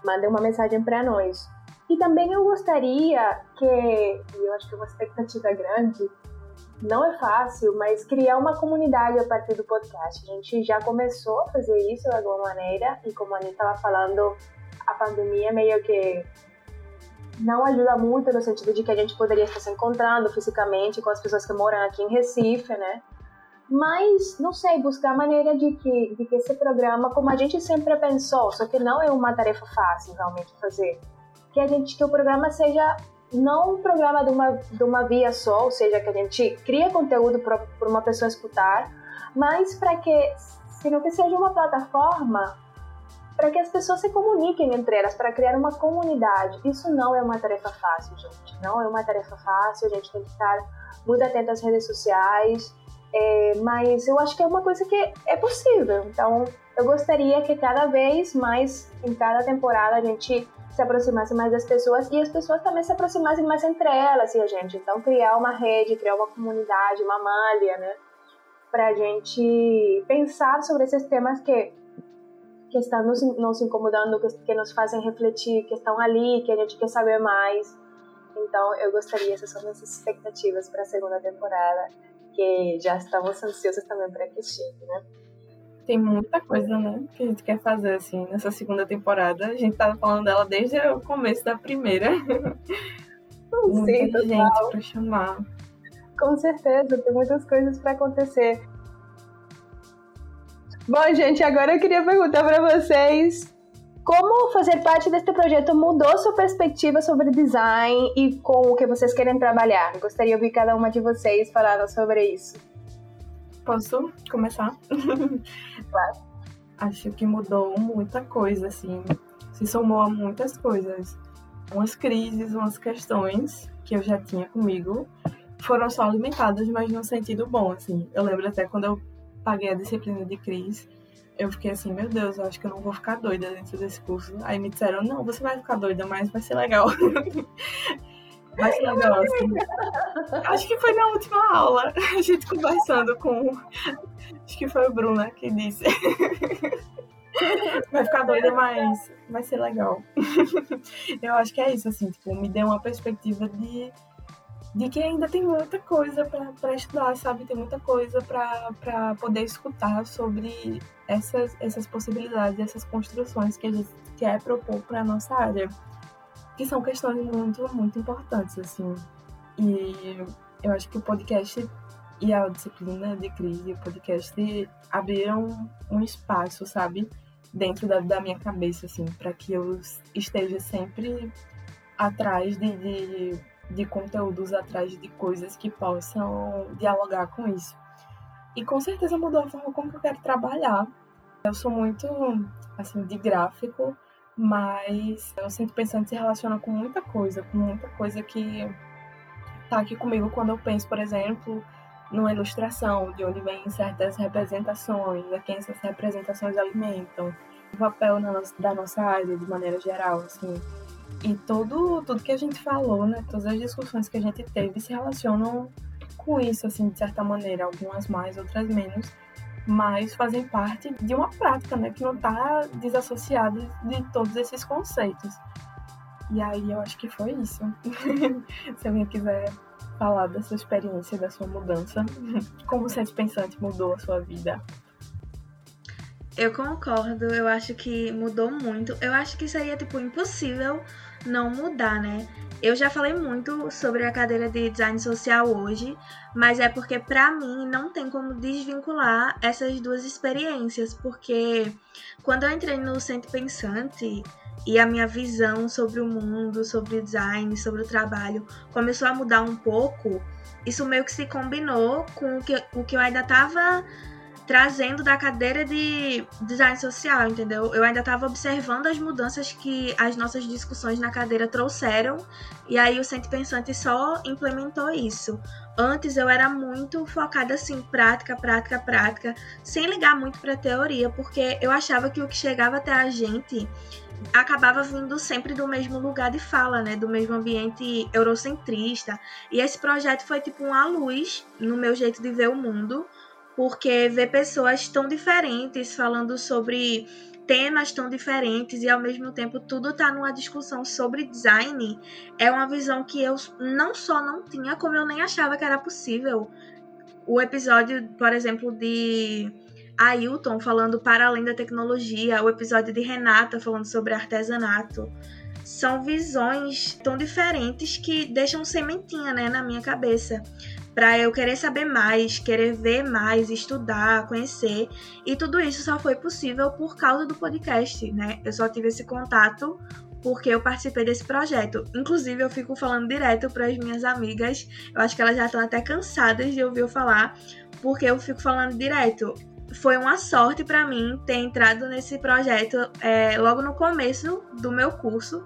B: mandem uma mensagem para nós. E também eu gostaria que, eu acho que é uma expectativa grande, não é fácil, mas criar uma comunidade a partir do podcast. A gente já começou a fazer isso de alguma maneira, e como a Anitta estava falando, a pandemia meio que não ajuda muito no sentido de que a gente poderia estar se encontrando fisicamente com as pessoas que moram aqui em Recife, né? Mas, não sei, buscar maneira de que, de que esse programa, como a gente sempre pensou, só que não é uma tarefa fácil realmente fazer, que a gente que o programa seja não um programa de uma, de uma via só, ou seja, que a gente cria conteúdo para uma pessoa escutar, mas para que, sino que seja uma plataforma para que as pessoas se comuniquem entre elas, para criar uma comunidade. Isso não é uma tarefa fácil, gente. Não é uma tarefa fácil, a gente tem que estar muito atento às redes sociais, é, mas eu acho que é uma coisa que é possível. Então, eu gostaria que cada vez mais, em cada temporada, a gente se aproximasse mais das pessoas e as pessoas também se aproximassem mais entre elas e a gente. Então, criar uma rede, criar uma comunidade, uma malha, né? Para a gente pensar sobre esses temas que, que estão nos, nos incomodando, que, que nos fazem refletir, que estão ali, que a gente quer saber mais. Então, eu gostaria, essas são minhas expectativas para a segunda temporada, que já estamos ansiosos também para que chegue, né?
C: Tem muita coisa, né, que a gente quer fazer, assim, nessa segunda temporada. A gente tava falando dela desde o começo da primeira. muita
B: Sim,
C: gente pra chamar.
B: Com certeza, tem muitas coisas para acontecer. Bom, gente, agora eu queria perguntar para vocês como fazer parte deste projeto mudou sua perspectiva sobre design e com o que vocês querem trabalhar. Gostaria de ouvir cada uma de vocês falando sobre isso.
C: Posso começar?
B: Claro.
C: Acho que mudou muita coisa, assim. Se somou a muitas coisas. Umas crises, umas questões que eu já tinha comigo foram só alimentadas, mas num sentido bom, assim. Eu lembro até quando eu paguei a disciplina de crise, eu fiquei assim, meu Deus, eu acho que eu não vou ficar doida dentro desse curso. Aí me disseram, não, você vai ficar doida, mas vai ser legal. vai ser legal, assim. Acho que foi na última aula, a gente conversando com. Acho que foi o Bruna que disse. Vai ficar doida, mas vai ser legal. Eu acho que é isso, assim, tipo, me deu uma perspectiva de, de que ainda tem muita coisa para estudar, sabe? Tem muita coisa para poder escutar sobre essas, essas possibilidades, essas construções que a gente quer propor para a nossa área. Que são questões muito, muito importantes, assim. E eu acho que o podcast e a disciplina de crise, o podcast abriram um espaço, sabe? Dentro da, da minha cabeça, assim, para que eu esteja sempre atrás de, de, de conteúdos, atrás de coisas que possam dialogar com isso. E com certeza mudou a forma como eu quero trabalhar. Eu sou muito, assim, de gráfico, mas eu sempre pensando se relaciona com muita coisa, com muita coisa que tá aqui comigo quando eu penso, por exemplo, numa ilustração, de onde vêm certas representações, a quem essas representações alimentam, o papel da nossa área de maneira geral, assim. E tudo, tudo que a gente falou, né, todas as discussões que a gente teve se relacionam com isso, assim, de certa maneira, algumas mais, outras menos, mas fazem parte de uma prática, né, que não está desassociada de todos esses conceitos. E aí eu acho que foi isso. Se alguém quiser falar da sua experiência, da sua mudança, como o Centro Pensante mudou a sua vida.
E: Eu concordo, eu acho que mudou muito. Eu acho que seria, tipo, impossível não mudar, né? Eu já falei muito sobre a cadeira de design social hoje, mas é porque para mim não tem como desvincular essas duas experiências, porque quando eu entrei no Centro Pensante e a minha visão sobre o mundo, sobre o design, sobre o trabalho começou a mudar um pouco, isso meio que se combinou com o que, o que eu ainda estava trazendo da cadeira de design social, entendeu? Eu ainda estava observando as mudanças que as nossas discussões na cadeira trouxeram, e aí o Centro Pensante só implementou isso. Antes eu era muito focada assim, prática, prática, prática, sem ligar muito para teoria, porque eu achava que o que chegava até a gente acabava vindo sempre do mesmo lugar de fala, né? Do mesmo ambiente eurocentrista. E esse projeto foi tipo uma luz no meu jeito de ver o mundo, porque ver pessoas tão diferentes falando sobre temas tão diferentes e ao mesmo tempo tudo tá numa discussão sobre design é uma visão que eu não só não tinha, como eu nem achava que era possível. O episódio, por exemplo, de Ailton falando para além da tecnologia, o episódio de Renata falando sobre artesanato. São visões tão diferentes que deixam sementinha né, na minha cabeça para eu querer saber mais, querer ver mais, estudar, conhecer. E tudo isso só foi possível por causa do podcast, né? Eu só tive esse contato porque eu participei desse projeto. Inclusive, eu fico falando direto para as minhas amigas. Eu acho que elas já estão até cansadas de ouvir eu falar, porque eu fico falando direto. Foi uma sorte para mim ter entrado nesse projeto é, logo no começo do meu curso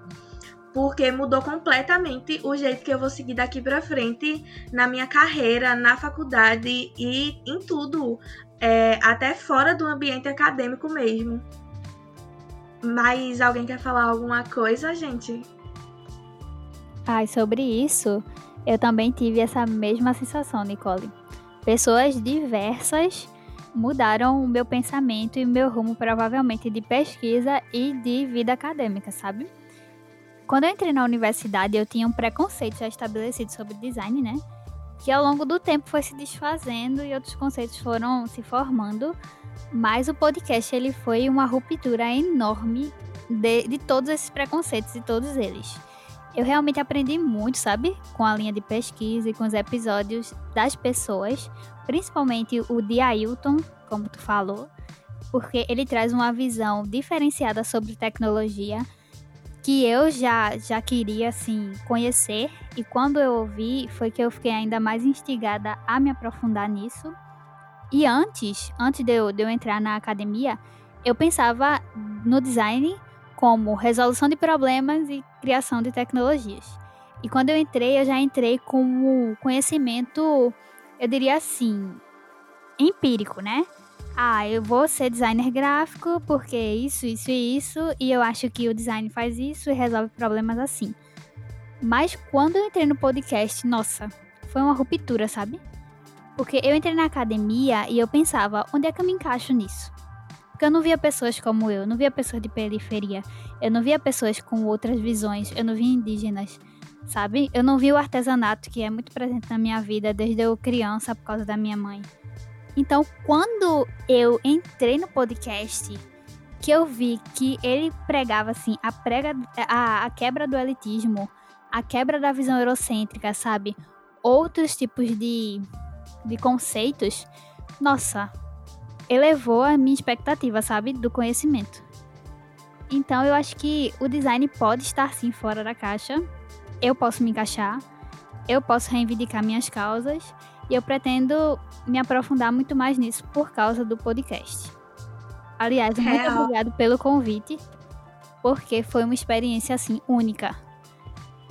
E: porque mudou completamente o jeito que eu vou seguir daqui para frente na minha carreira, na faculdade e em tudo, é, até fora do ambiente acadêmico mesmo. Mas alguém quer falar alguma coisa, gente?
F: Ai, sobre isso, eu também tive essa mesma sensação, Nicole. Pessoas diversas mudaram o meu pensamento e meu rumo, provavelmente de pesquisa e de vida acadêmica, sabe? Quando eu entrei na universidade, eu tinha um preconceito já estabelecido sobre design, né? Que ao longo do tempo foi se desfazendo e outros conceitos foram se formando. Mas o podcast ele foi uma ruptura enorme de, de todos esses preconceitos e todos eles. Eu realmente aprendi muito, sabe? Com a linha de pesquisa e com os episódios das pessoas, principalmente o de Ailton, como tu falou, porque ele traz uma visão diferenciada sobre tecnologia que eu já já queria assim conhecer e quando eu ouvi foi que eu fiquei ainda mais instigada a me aprofundar nisso. E antes, antes de eu, de eu entrar na academia, eu pensava no design como resolução de problemas e criação de tecnologias. E quando eu entrei, eu já entrei com conhecimento, eu diria assim, empírico, né? Ah, eu vou ser designer gráfico porque isso, isso e isso, e eu acho que o design faz isso e resolve problemas assim. Mas quando eu entrei no podcast, nossa, foi uma ruptura, sabe? Porque eu entrei na academia e eu pensava, onde é que eu me encaixo nisso? Porque eu não via pessoas como eu, não via pessoas de periferia, eu não via pessoas com outras visões, eu não via indígenas, sabe? Eu não via o artesanato que é muito presente na minha vida desde eu criança por causa da minha mãe. Então, quando eu entrei no podcast, que eu vi que ele pregava assim a prega a, a quebra do elitismo, a quebra da visão eurocêntrica, sabe? Outros tipos de, de conceitos, nossa, elevou a minha expectativa, sabe? Do conhecimento. Então eu acho que o design pode estar sim fora da caixa. Eu posso me encaixar, eu posso reivindicar minhas causas e eu pretendo me aprofundar muito mais nisso por causa do podcast. Aliás, muito Real. obrigado pelo convite, porque foi uma experiência assim única.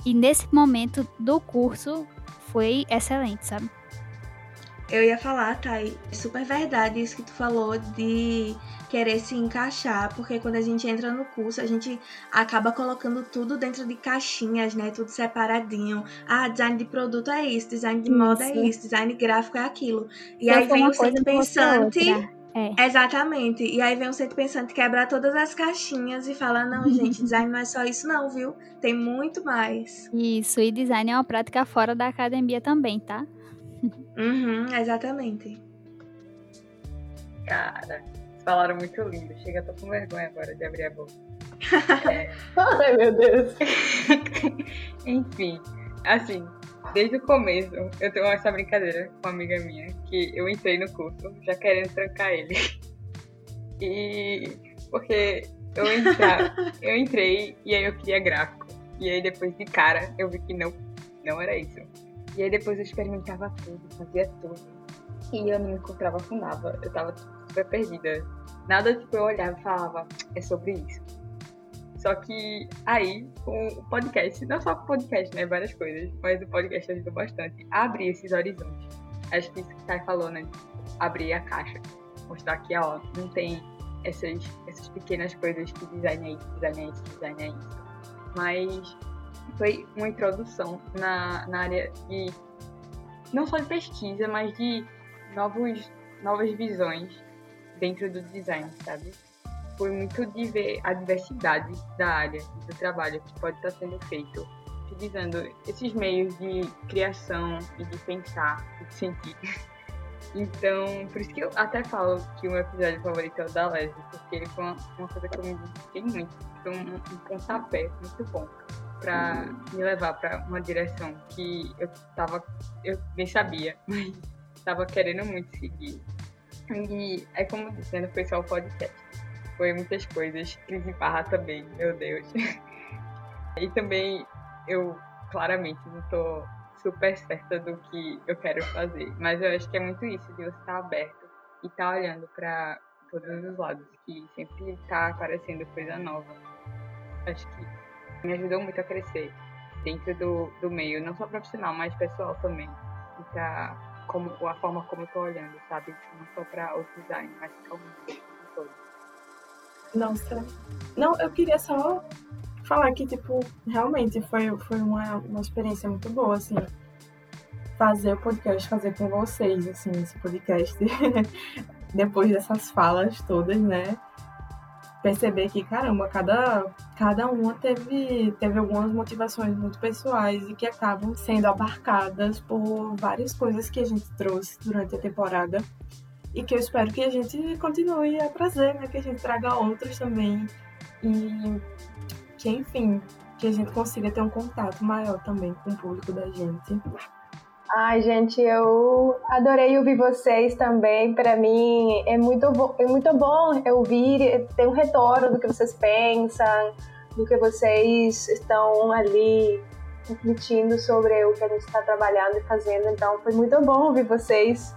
F: E nesse momento do curso foi excelente, sabe?
E: Eu ia falar, Thay, super verdade isso que tu falou de querer se encaixar, porque quando a gente entra no curso, a gente acaba colocando tudo dentro de caixinhas, né? Tudo separadinho. Ah, design de produto é isso, design de isso. moda é isso, design gráfico é aquilo. E aí vem o centro pensante. É. Exatamente. E aí vem o centro pensante quebrar todas as caixinhas e falar: não, gente, design não é só isso, não, viu? Tem muito mais.
F: Isso, e design é uma prática fora da academia também, tá?
E: Uhum, exatamente.
D: Cara, falaram muito lindo. Chega, tô com vergonha agora de abrir a boca.
B: É... Ai, meu Deus.
D: Enfim, assim, desde o começo, eu tenho essa brincadeira com uma amiga minha, que eu entrei no curso já querendo trancar ele. E porque eu, entra, eu entrei e aí eu queria gráfico. E aí depois de cara eu vi que não, não era isso. E aí depois eu experimentava tudo, fazia tudo. E eu não me encontrava nada. Eu tava super perdida. Nada tipo eu olhava e falava, é sobre isso. Só que aí, com o podcast, não só com o podcast, né? Várias coisas, mas o podcast ajudou bastante a abrir esses horizontes. Acho que isso que o Thay falou, né? Abrir a caixa. Mostrar que, ó, não tem essas, essas pequenas coisas que design é isso, design é isso, design é isso. Mas foi uma introdução na, na área de não só de pesquisa, mas de novos, novas visões dentro do design, sabe? Foi muito de ver a diversidade da área do trabalho que pode estar sendo feito, utilizando esses meios de criação e de pensar e de sentir. Então, por isso que eu até falo que o meu episódio favorito é o da Leslie, porque ele foi uma, uma coisa que eu me identifiquei muito. Foi um, um pontapé muito bom para me levar para uma direção que eu tava, eu nem sabia, mas tava querendo muito seguir. E é como disse, não foi só o podcast, foi muitas coisas, crise barra também, meu Deus. e também eu claramente não tô super certa do que eu quero fazer, mas eu acho que é muito isso, de você estar aberto e estar olhando para todos os lados, que sempre está aparecendo coisa nova. Acho que me ajudou muito a crescer dentro do, do meio, não só profissional, mas pessoal também. E como, a forma como eu tô olhando, sabe? Não só para o design, mas para todo.
C: Nossa. Não, eu queria só falar que, tipo, realmente foi, foi uma, uma experiência muito boa, assim. Fazer o podcast, fazer com vocês, assim, esse podcast. Depois dessas falas todas, né? Perceber que, caramba, cada, cada uma teve, teve algumas motivações muito pessoais e que acabam sendo abarcadas por várias coisas que a gente trouxe durante a temporada e que eu espero que a gente continue a trazer, né? Que a gente traga outros também e que, enfim, que a gente consiga ter um contato maior também com o público da gente.
B: Ai, gente, eu adorei ouvir vocês também. Para mim é muito, é muito bom ouvir, ter um retorno do que vocês pensam, do que vocês estão ali refletindo sobre o que a gente está trabalhando e fazendo. Então, foi muito bom ouvir vocês.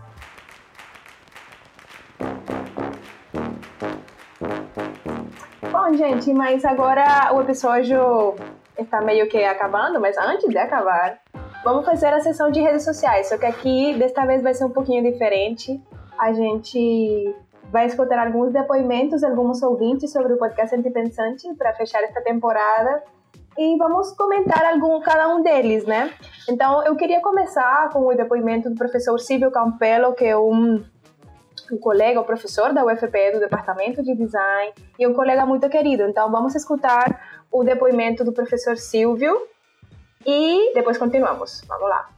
B: Bom, gente, mas agora o episódio está meio que acabando, mas antes de acabar, Vamos fazer a sessão de redes sociais, só que aqui desta vez vai ser um pouquinho diferente. A gente vai escutar alguns depoimentos de alguns ouvintes sobre o podcast Antipensante para fechar esta temporada e vamos comentar algum cada um deles, né? Então, eu queria começar com o depoimento do professor Silvio Campelo, que é um, um colega, um professor da UFPE do Departamento de Design e um colega muito querido. Então, vamos escutar o depoimento do professor Silvio e depois continuamos. Vamos lá.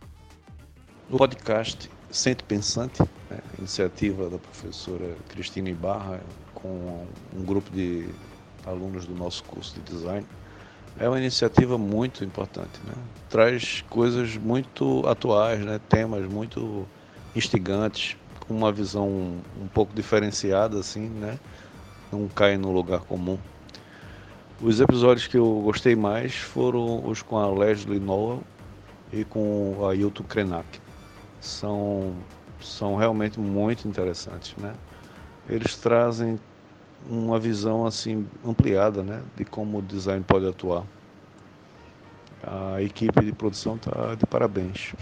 H: O podcast Sente Pensante, né, iniciativa da professora Cristina Ibarra, com um grupo de alunos do nosso curso de design, é uma iniciativa muito importante. Né? Traz coisas muito atuais, né? temas muito instigantes, com uma visão um pouco diferenciada, assim, né? não cai no lugar comum. Os episódios que eu gostei mais foram os com a Leslie Noel e com a Ailton Krenak. São, são realmente muito interessantes, né? Eles trazem uma visão assim ampliada, né, de como o design pode atuar. A equipe de produção está de parabéns.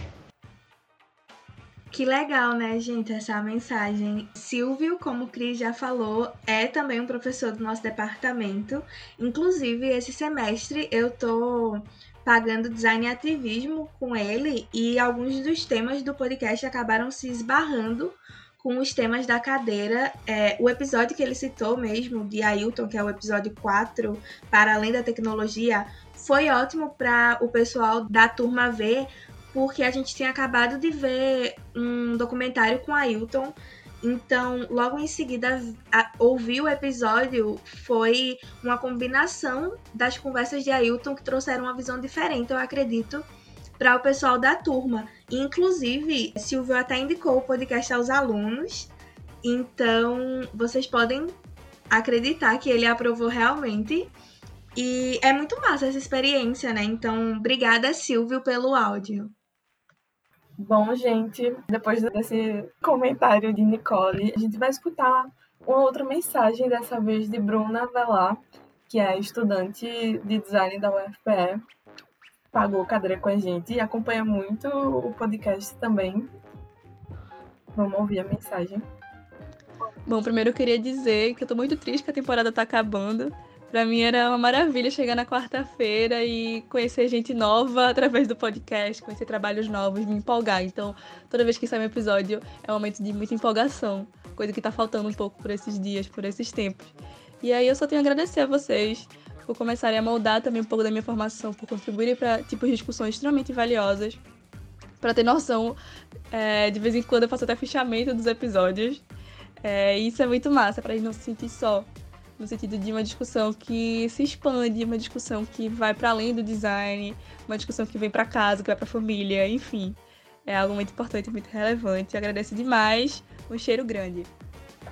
E: Que legal, né, gente, essa mensagem. Silvio, como o Cris já falou, é também um professor do nosso departamento. Inclusive, esse semestre eu tô pagando design e ativismo com ele e alguns dos temas do podcast acabaram se esbarrando com os temas da cadeira. É, o episódio que ele citou mesmo, de Ailton, que é o episódio 4, para além da tecnologia, foi ótimo para o pessoal da turma ver, porque a gente tinha acabado de ver um documentário com Ailton. Então, logo em seguida, ouvir o episódio foi uma combinação das conversas de Ailton que trouxeram uma visão diferente, eu acredito, para o pessoal da turma. Inclusive, Silvio até indicou o podcast aos alunos. Então, vocês podem acreditar que ele aprovou realmente. E é muito massa essa experiência, né? Então, obrigada, Silvio, pelo áudio.
C: Bom, gente, depois desse comentário de Nicole, a gente vai escutar uma outra mensagem, dessa vez de Bruna Velar, que é estudante de design da UFPE, pagou cadeira com a gente e acompanha muito o podcast também. Vamos ouvir a mensagem.
G: Bom, primeiro eu queria dizer que eu tô muito triste que a temporada tá acabando. Pra mim era uma maravilha chegar na quarta-feira e conhecer gente nova através do podcast, conhecer trabalhos novos, me empolgar. Então, toda vez que sai um episódio é um momento de muita empolgação, coisa que tá faltando um pouco por esses dias, por esses tempos. E aí eu só tenho a agradecer a vocês por começarem a moldar também um pouco da minha formação, por contribuírem para tipos de discussões extremamente valiosas. Para ter noção, é, de vez em quando eu faço até fichamento dos episódios. É, isso é muito massa, para gente não se sentir só no sentido de uma discussão que se expande, uma discussão que vai para além do design, uma discussão que vem para casa, que vai para família, enfim. É algo muito importante, muito relevante. Eu agradeço demais. Um cheiro grande.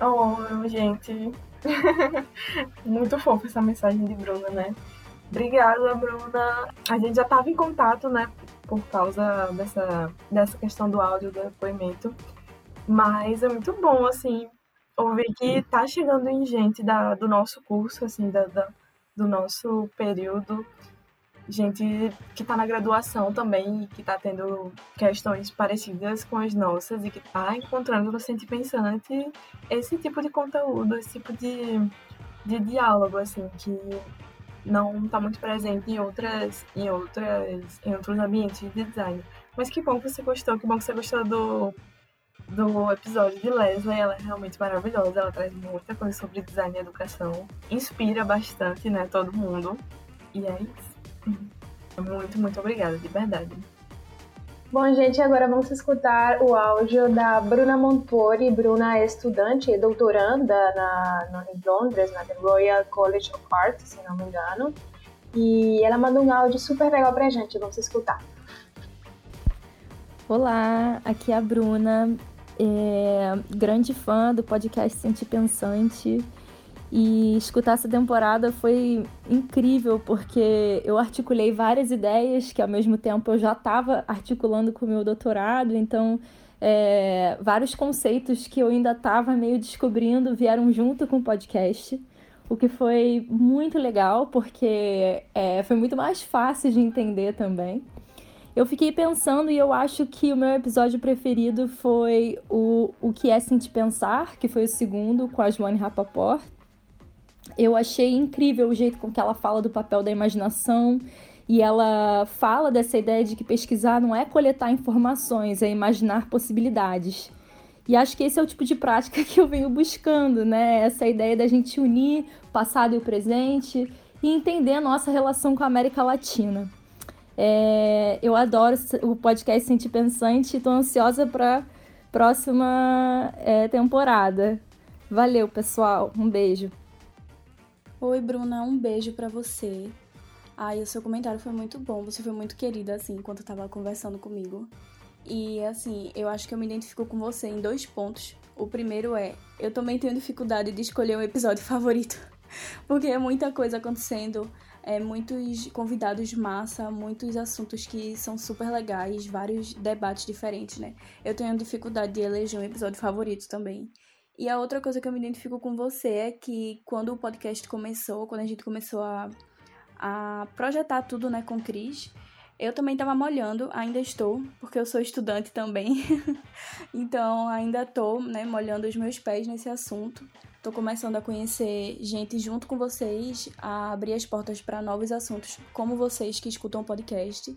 C: Oh, gente. muito fofa essa mensagem de Bruna, né? Obrigada, Bruna. A gente já estava em contato, né? Por causa dessa, dessa questão do áudio, do depoimento. Mas é muito bom, assim, ouvir que tá chegando em gente da, do nosso curso, assim, da, da, do nosso período, gente que está na graduação também e que está tendo questões parecidas com as nossas e que está encontrando no Sente Pensante esse tipo de conteúdo, esse tipo de, de diálogo, assim, que não está muito presente em outras, em outras, em outros ambientes de design. Mas que bom que você gostou, que bom que você gostou do, do episódio de Leslie. Ela é realmente maravilhosa, ela traz muita coisa sobre design e educação, inspira bastante, né, todo mundo. E é isso. Muito, muito obrigada, de verdade.
B: Bom, gente, agora vamos escutar o áudio da Bruna Montori. Bruna é estudante e doutoranda na, na, em Londres, na Royal College of Art, se não me engano. E ela mandou um áudio super legal pra gente, vamos escutar.
I: Olá, aqui é a Bruna, é, grande fã do podcast Sente Pensante. E escutar essa temporada foi incrível, porque eu articulei várias ideias que ao mesmo tempo eu já estava articulando com o meu doutorado, então é, vários conceitos que eu ainda estava meio descobrindo vieram junto com o podcast, o que foi muito legal, porque é, foi muito mais fácil de entender também. Eu fiquei pensando e eu acho que o meu episódio preferido foi o, o que é Sentir Pensar, que foi o segundo, com a Joane Rapaport eu achei incrível o jeito com que ela fala do papel da imaginação e ela fala dessa ideia de que pesquisar não é coletar informações, é imaginar possibilidades. E acho que esse é o tipo de prática que eu venho buscando, né? Essa ideia da gente unir o passado e o presente e entender a nossa relação com a América Latina. É, eu adoro o podcast Sentir Pensante e estou ansiosa para próxima é, temporada. Valeu, pessoal. Um beijo.
G: Oi, Bruna, um beijo para você. Ai, o seu comentário foi muito bom, você foi muito querida, assim, enquanto tava conversando comigo. E, assim, eu acho que eu me identifico com você em dois pontos. O primeiro é, eu também tenho dificuldade de escolher um episódio favorito, porque é muita coisa acontecendo, é muitos convidados de massa, muitos assuntos que são super legais, vários debates diferentes, né? Eu tenho dificuldade de eleger um episódio favorito também. E a outra coisa que eu me identifico com você é que quando o podcast começou, quando a gente começou a, a projetar tudo né, com Cris, eu também estava molhando, ainda estou, porque eu sou estudante também. então ainda estou né, molhando os meus pés nesse assunto. Estou começando a conhecer gente junto com vocês, a abrir as portas para novos assuntos, como vocês que escutam o podcast.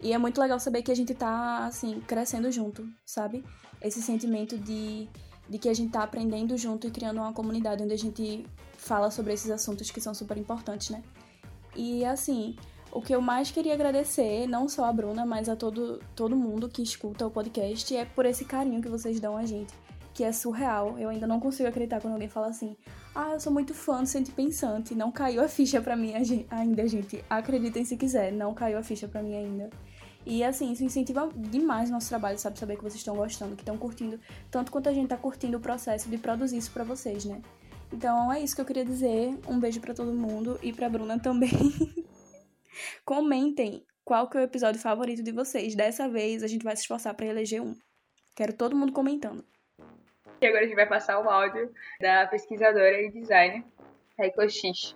G: E é muito legal saber que a gente está assim, crescendo junto, sabe? Esse sentimento de de que a gente tá aprendendo junto e criando uma comunidade onde a gente fala sobre esses assuntos que são super importantes, né? E assim, o que eu mais queria agradecer, não só a Bruna, mas a todo, todo mundo que escuta o podcast, é por esse carinho que vocês dão a gente, que é surreal. Eu ainda não consigo acreditar quando alguém fala assim: ah, eu sou muito fã do Sente Pensante. Não caiu a ficha pra mim ainda, gente. Acreditem se quiser, não caiu a ficha pra mim ainda. E assim, isso incentiva demais o nosso trabalho, sabe? Saber que vocês estão gostando, que estão curtindo, tanto quanto a gente tá curtindo o processo de produzir isso para vocês, né? Então é isso que eu queria dizer. Um beijo para todo mundo e pra Bruna também. Comentem qual que é o episódio favorito de vocês. Dessa vez a gente vai se esforçar para eleger um. Quero todo mundo comentando.
D: E agora a gente vai passar o áudio da pesquisadora e designer Reiko X.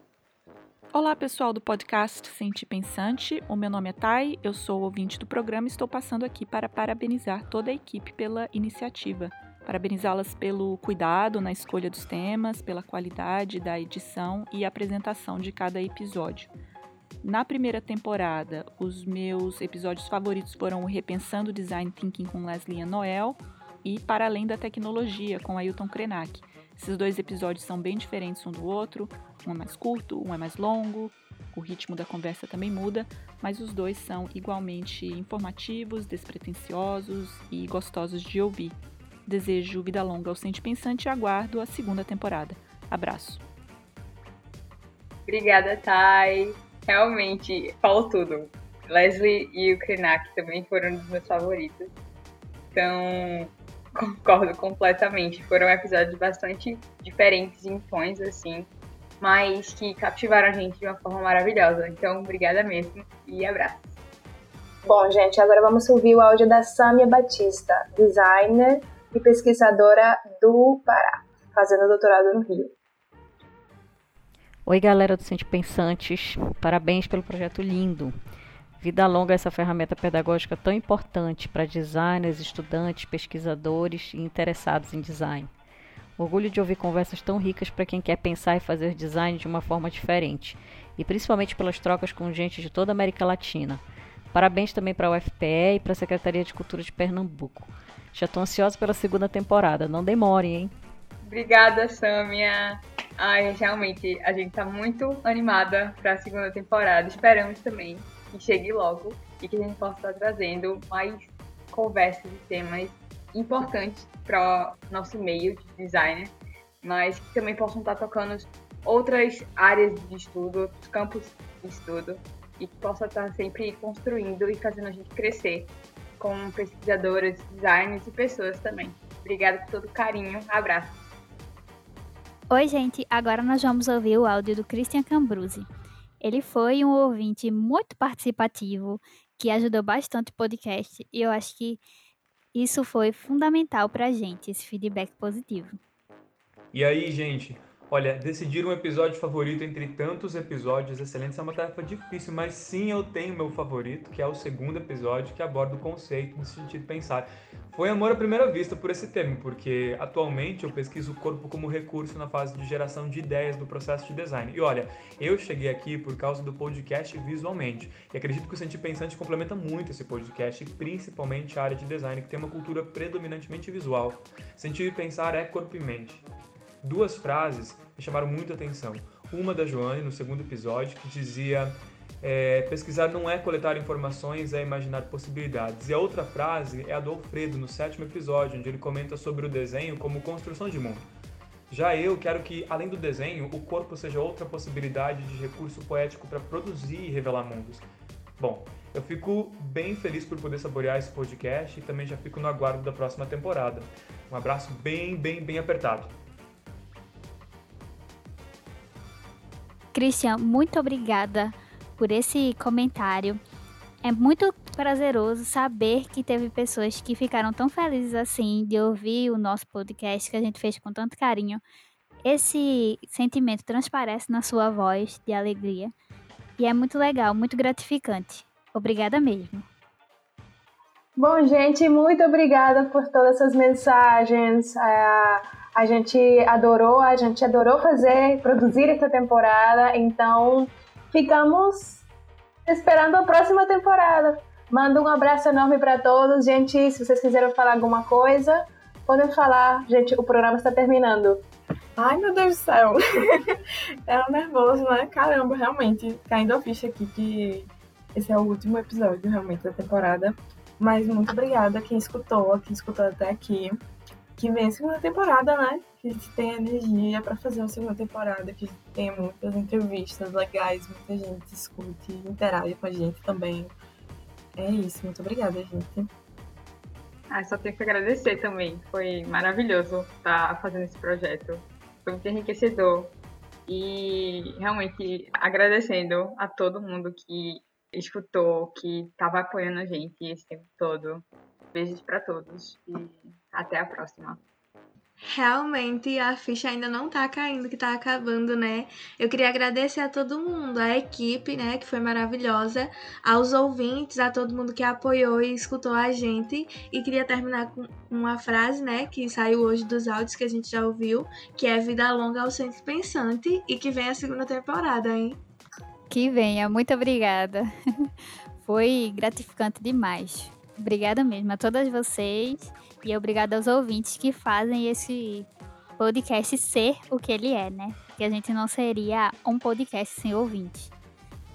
J: Olá, pessoal do podcast Sente Pensante. O meu nome é Thay, eu sou ouvinte do programa e estou passando aqui para parabenizar toda a equipe pela iniciativa. Parabenizá-las pelo cuidado na escolha dos temas, pela qualidade da edição e apresentação de cada episódio. Na primeira temporada, os meus episódios favoritos foram o Repensando Design Thinking com Leslie Noel e Para Além da Tecnologia com Ailton Krenak. Esses dois episódios são bem diferentes um do outro, um é mais curto, um é mais longo, o ritmo da conversa também muda, mas os dois são igualmente informativos, despretensiosos e gostosos de ouvir. Desejo vida longa ao Sente Pensante e aguardo a segunda temporada. Abraço.
D: Obrigada, Thay. Realmente, falou tudo. Leslie e o Krenak também foram dos meus favoritos. Então, Concordo completamente. Foram episódios bastante diferentes em tons, assim, mas que captivaram a gente de uma forma maravilhosa. Então, obrigada mesmo e abraço.
B: Bom, gente, agora vamos ouvir o áudio da Samia Batista, designer e pesquisadora do Pará, fazendo doutorado no Rio.
K: Oi, galera do Sente Pensantes, parabéns pelo projeto lindo. Vida longa é essa ferramenta pedagógica tão importante para designers, estudantes, pesquisadores e interessados em design. Orgulho de ouvir conversas tão ricas para quem quer pensar e fazer design de uma forma diferente, e principalmente pelas trocas com gente de toda a América Latina. Parabéns também para a UFPE e para a Secretaria de Cultura de Pernambuco. Já estou ansiosa pela segunda temporada, não demore, hein?
D: Obrigada, Samia. Ai, realmente, a gente está muito animada para a segunda temporada. Esperamos também que chegue logo e que a gente possa estar trazendo mais conversas e temas importantes para nosso meio de designer, mas que também possam estar tocando outras áreas de estudo, outros campos de estudo, e que possa estar sempre construindo e fazendo a gente crescer como pesquisadoras, designers e pessoas também. Obrigada por todo o carinho. Abraço.
F: Oi, gente. Agora nós vamos ouvir o áudio do Christian Cambruzzi. Ele foi um ouvinte muito participativo, que ajudou bastante o podcast, e eu acho que isso foi fundamental para a gente, esse feedback positivo.
L: E aí, gente? Olha, decidir um episódio favorito entre tantos episódios excelentes é uma tarefa difícil, mas sim eu tenho meu favorito, que é o segundo episódio que aborda o conceito no sentido de pensar. Foi amor à primeira vista por esse tema, porque atualmente eu pesquiso o corpo como recurso na fase de geração de ideias do processo de design. E olha, eu cheguei aqui por causa do podcast visualmente, e acredito que o Sentir Pensante complementa muito esse podcast, principalmente a área de design, que tem uma cultura predominantemente visual. Sentir Pensar é corpo e mente duas frases me chamaram muita atenção. Uma da Joane, no segundo episódio, que dizia: é, pesquisar não é coletar informações, é imaginar possibilidades. E a outra frase é a do Alfredo, no sétimo episódio, onde ele comenta sobre o desenho como construção de mundo. Já eu quero que, além do desenho, o corpo seja outra possibilidade de recurso poético para produzir e revelar mundos. Bom, eu fico bem feliz por poder saborear esse podcast e também já fico no aguardo da próxima temporada. Um abraço bem, bem, bem apertado.
F: Christian, muito obrigada por esse comentário. É muito prazeroso saber que teve pessoas que ficaram tão felizes assim de ouvir o nosso podcast que a gente fez com tanto carinho. Esse sentimento transparece na sua voz de alegria e é muito legal, muito gratificante. Obrigada mesmo.
B: Bom, gente, muito obrigada por todas essas mensagens. É, a gente adorou, a gente adorou fazer, produzir essa temporada, então ficamos esperando a próxima temporada. Mando um abraço enorme para todos, gente. Se vocês quiserem falar alguma coisa, podem falar. Gente, o programa está terminando.
C: Ai, meu Deus do céu. um nervoso, né? Caramba, realmente, caindo a ficha aqui que esse é o último episódio, realmente, da temporada. Mas muito obrigada a quem escutou, a quem escutou até aqui que vem a segunda temporada, né? Que a gente tem energia para fazer uma segunda temporada, que a gente tenha muitas entrevistas legais, muita gente escute e interage com a gente também. É isso, muito obrigada, gente.
D: Ah, só tenho que agradecer também. Foi maravilhoso estar fazendo esse projeto. Foi muito enriquecedor. E realmente agradecendo a todo mundo que escutou, que estava apoiando a gente esse tempo todo. Beijos para todos e até a próxima.
E: Realmente a ficha ainda não tá caindo, que tá acabando, né? Eu queria agradecer a todo mundo, a equipe, né, que foi maravilhosa, aos ouvintes, a todo mundo que apoiou e escutou a gente. E queria terminar com uma frase, né, que saiu hoje dos áudios que a gente já ouviu, que é Vida Longa ao Centro Pensante e que vem a segunda temporada, hein?
F: Que venha, muito obrigada. Foi gratificante demais. Obrigada mesmo a todas vocês e obrigada aos ouvintes que fazem esse podcast ser o que ele é, né? Que a gente não seria um podcast sem ouvintes.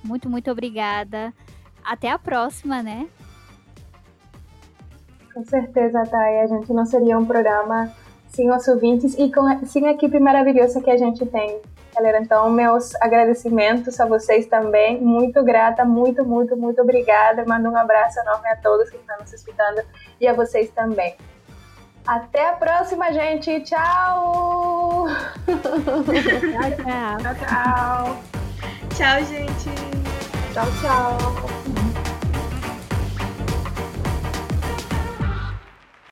F: Muito, muito obrigada. Até a próxima, né?
B: Com certeza, Thay. A gente não seria um programa sem os ouvintes e com, sem a equipe maravilhosa que a gente tem galera. Então, meus agradecimentos a vocês também. Muito grata, muito, muito, muito obrigada. Mando um abraço enorme a todos que estão nos escutando e a vocês também. Até a próxima, gente. Tchau!
F: tchau, tchau.
E: Tchau, tchau.
C: Tchau, tchau.